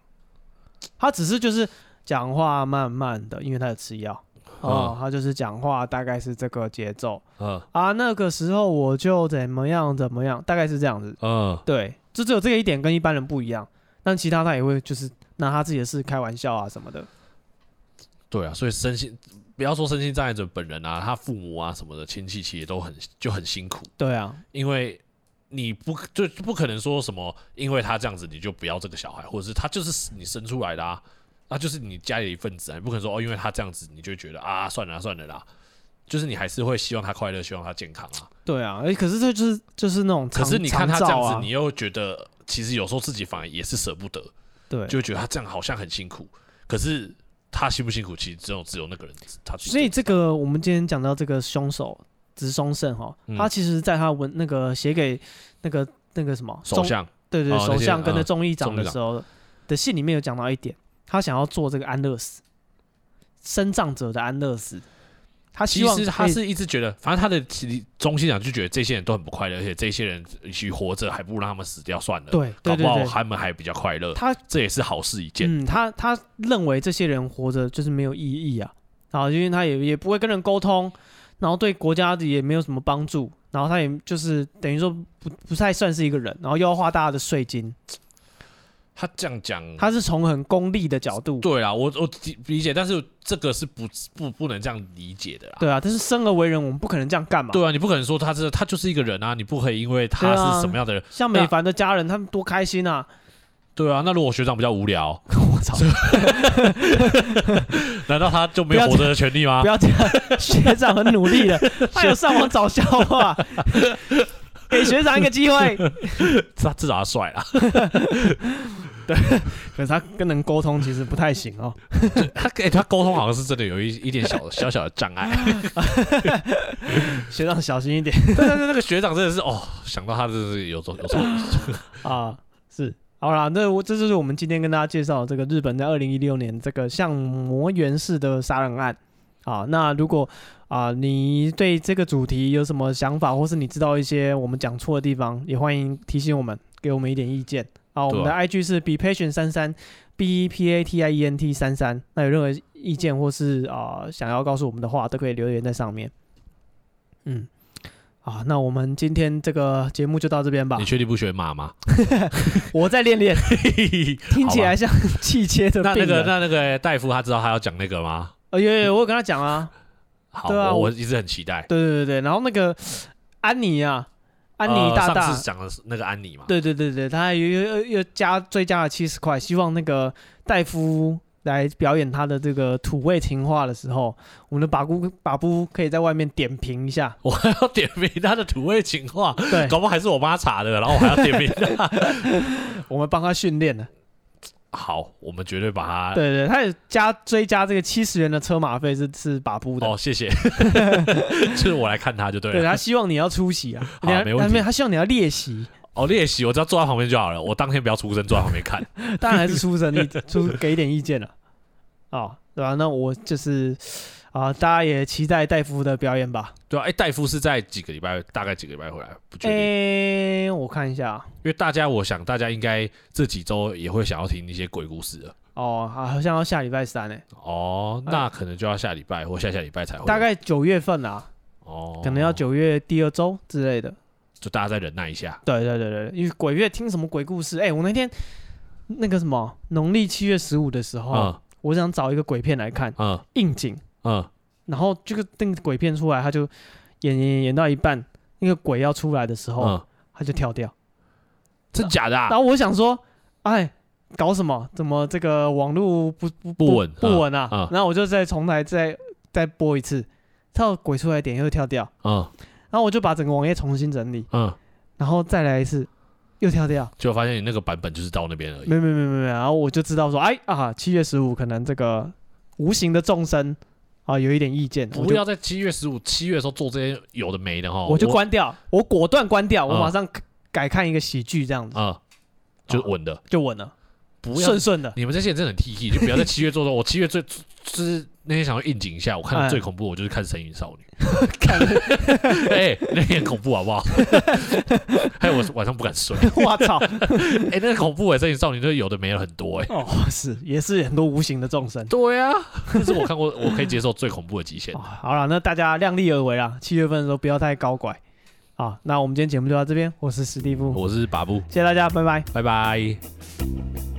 他只是就是讲话慢慢的，因为他有吃药。哦，他就是讲话大概是这个节奏。嗯啊，那个时候我就怎么样怎么样，大概是这样子。嗯，对，就只有这个一点跟一般人不一样，但其他他也会就是拿他自己的事开玩笑啊什么的。对啊，所以身心不要说身心障碍者本人啊，他父母啊什么的亲戚其实都很就很辛苦。对啊，因为你不就不可能说什么，因为他这样子你就不要这个小孩，或者是他就是你生出来的啊。那就是你家里的一份子啊，你不可能说哦，因为他这样子，你就觉得啊，算了算了啦。就是你还是会希望他快乐，希望他健康啊。对啊，哎，可是这就是就是那种，可是你看他这样子，你又觉得其实有时候自己反而也是舍不得，对，就觉得他这样好像很辛苦。可是他辛不辛苦，其实只有只有那个人他。所以这个我们今天讲到这个凶手直松胜哈，他其实在他文那个写给那个那个什么首相，对对，首相跟那众议长的时候的信里面有讲到一点。他想要做这个安乐死，生葬者的安乐死。他希望其实他是一直觉得，反正他的中心讲就觉得这些人都很不快乐，而且这些人与其活着，还不如让他们死掉算了。对，搞不好他们还比较快乐。他这也是好事一件。嗯，他他认为这些人活着就是没有意义啊，然后因为他也也不会跟人沟通，然后对国家也没有什么帮助，然后他也就是等于说不不太算是一个人，然后又要花大家的税金。他这样讲，他是从很功利的角度。对啊，我我理解，但是这个是不不不能这样理解的啦。对啊，但是生而为人，我们不可能这样干嘛？对啊，你不可能说他是他就是一个人啊，你不可以因为他是什么样的人。啊、像美凡的家人，他们多开心啊！对啊，那如果学长比较无聊，我操，难道他就没有活着的权利吗？不要这样，学长很努力的，他有上网找笑话。给学长一个机会，他至少他帅啊。对，可是他跟人沟通其实不太行哦。他给他沟通好像是真的有一一点小小小的障碍。学长小心一点。但是那个学长真的是哦，想到他就是有错有错啊，是好啦，那我这就是我们今天跟大家介绍这个日本在二零一六年这个像魔元氏的杀人案。好，那如果啊，你对这个主题有什么想法，或是你知道一些我们讲错的地方，也欢迎提醒我们，给我们一点意见。好，我们的 IG 是 be patient 三三 b e p a t i e n t 三三。那有任何意见或是啊想要告诉我们的话，都可以留言在上面。嗯，啊，那我们今天这个节目就到这边吧。你确定不学马吗？我再练练，听起来像气切的。那那个那那个大夫他知道他要讲那个吗？呃，有有，我有跟他讲啊。好，对啊，我一直很期待。对对对对，然后那个安妮啊，安妮大大，上次讲的是那个安妮嘛？对对对对，他又又又加追加了七十块，希望那个戴夫来表演他的这个土味情话的时候，我们的把姑把姑可以在外面点评一下。我还要点评他的土味情话，对，搞不好还是我妈查的，然后我还要点评，我们帮他训练了。好，我们绝对把它。对对，他也加追加这个七十元的车马费是是把不的。哦，谢谢。就是我来看他就对了。对，他希望你要出席啊。好，没问题。他希望你要列席。哦，练习，我只要坐在旁边就好了。我当天不要出声，坐在旁边看。当然还是出声，你出给一点意见了。哦，对吧？那我就是。啊，大家也期待戴夫的表演吧？对啊，哎，戴夫是在几个礼拜，大概几个礼拜回来？不确定。哎，我看一下，因为大家，我想大家应该这几周也会想要听一些鬼故事了。哦，好像要下礼拜三哎。哦，那可能就要下礼拜或下下礼拜才会。大概九月份啊。哦。可能要九月第二周之类的。就大家再忍耐一下。对对对对，因为鬼月听什么鬼故事？哎，我那天那个什么农历七月十五的时候，我想找一个鬼片来看，嗯，应景。嗯，然后这个那个鬼片出来，他就演演演到一半，那个鬼要出来的时候，嗯、他就跳掉，真假的、啊？然后我想说，哎，搞什么？怎么这个网络不不不稳不稳啊？嗯、然后我就再重来再再播一次，跳鬼出来点又跳掉，嗯，然后我就把整个网页重新整理，嗯，然后再来一次又跳掉，就发现你那个版本就是到那边而已，没没没没没，然后我就知道说，哎啊，七月十五可能这个无形的众生。啊，有一点意见，不要在七月十五、七月的时候做这些有的没的哈，我就关掉，我果断关掉，我马上改看一个喜剧这样子，啊，就稳的，就稳了，不要顺顺的。你们这些人真的很 T T，就不要在七月做的。我七月最就是那天想要应景一下，我看到最恐怖，我就是看《神隐少女》。哎，那天恐怖好不好？还有我晚上不敢睡。我操！哎，那个恐怖哎，《神隐少女》就有的没了很多哎。哦，是，也是很多无形的众生。对啊，这是我看过我可以接受最恐怖的极限。好了，那大家量力而为啦。七月份的时候不要太高拐。好，那我们今天节目就到这边。我是史蒂夫，我是巴布，谢谢大家，拜拜，拜拜。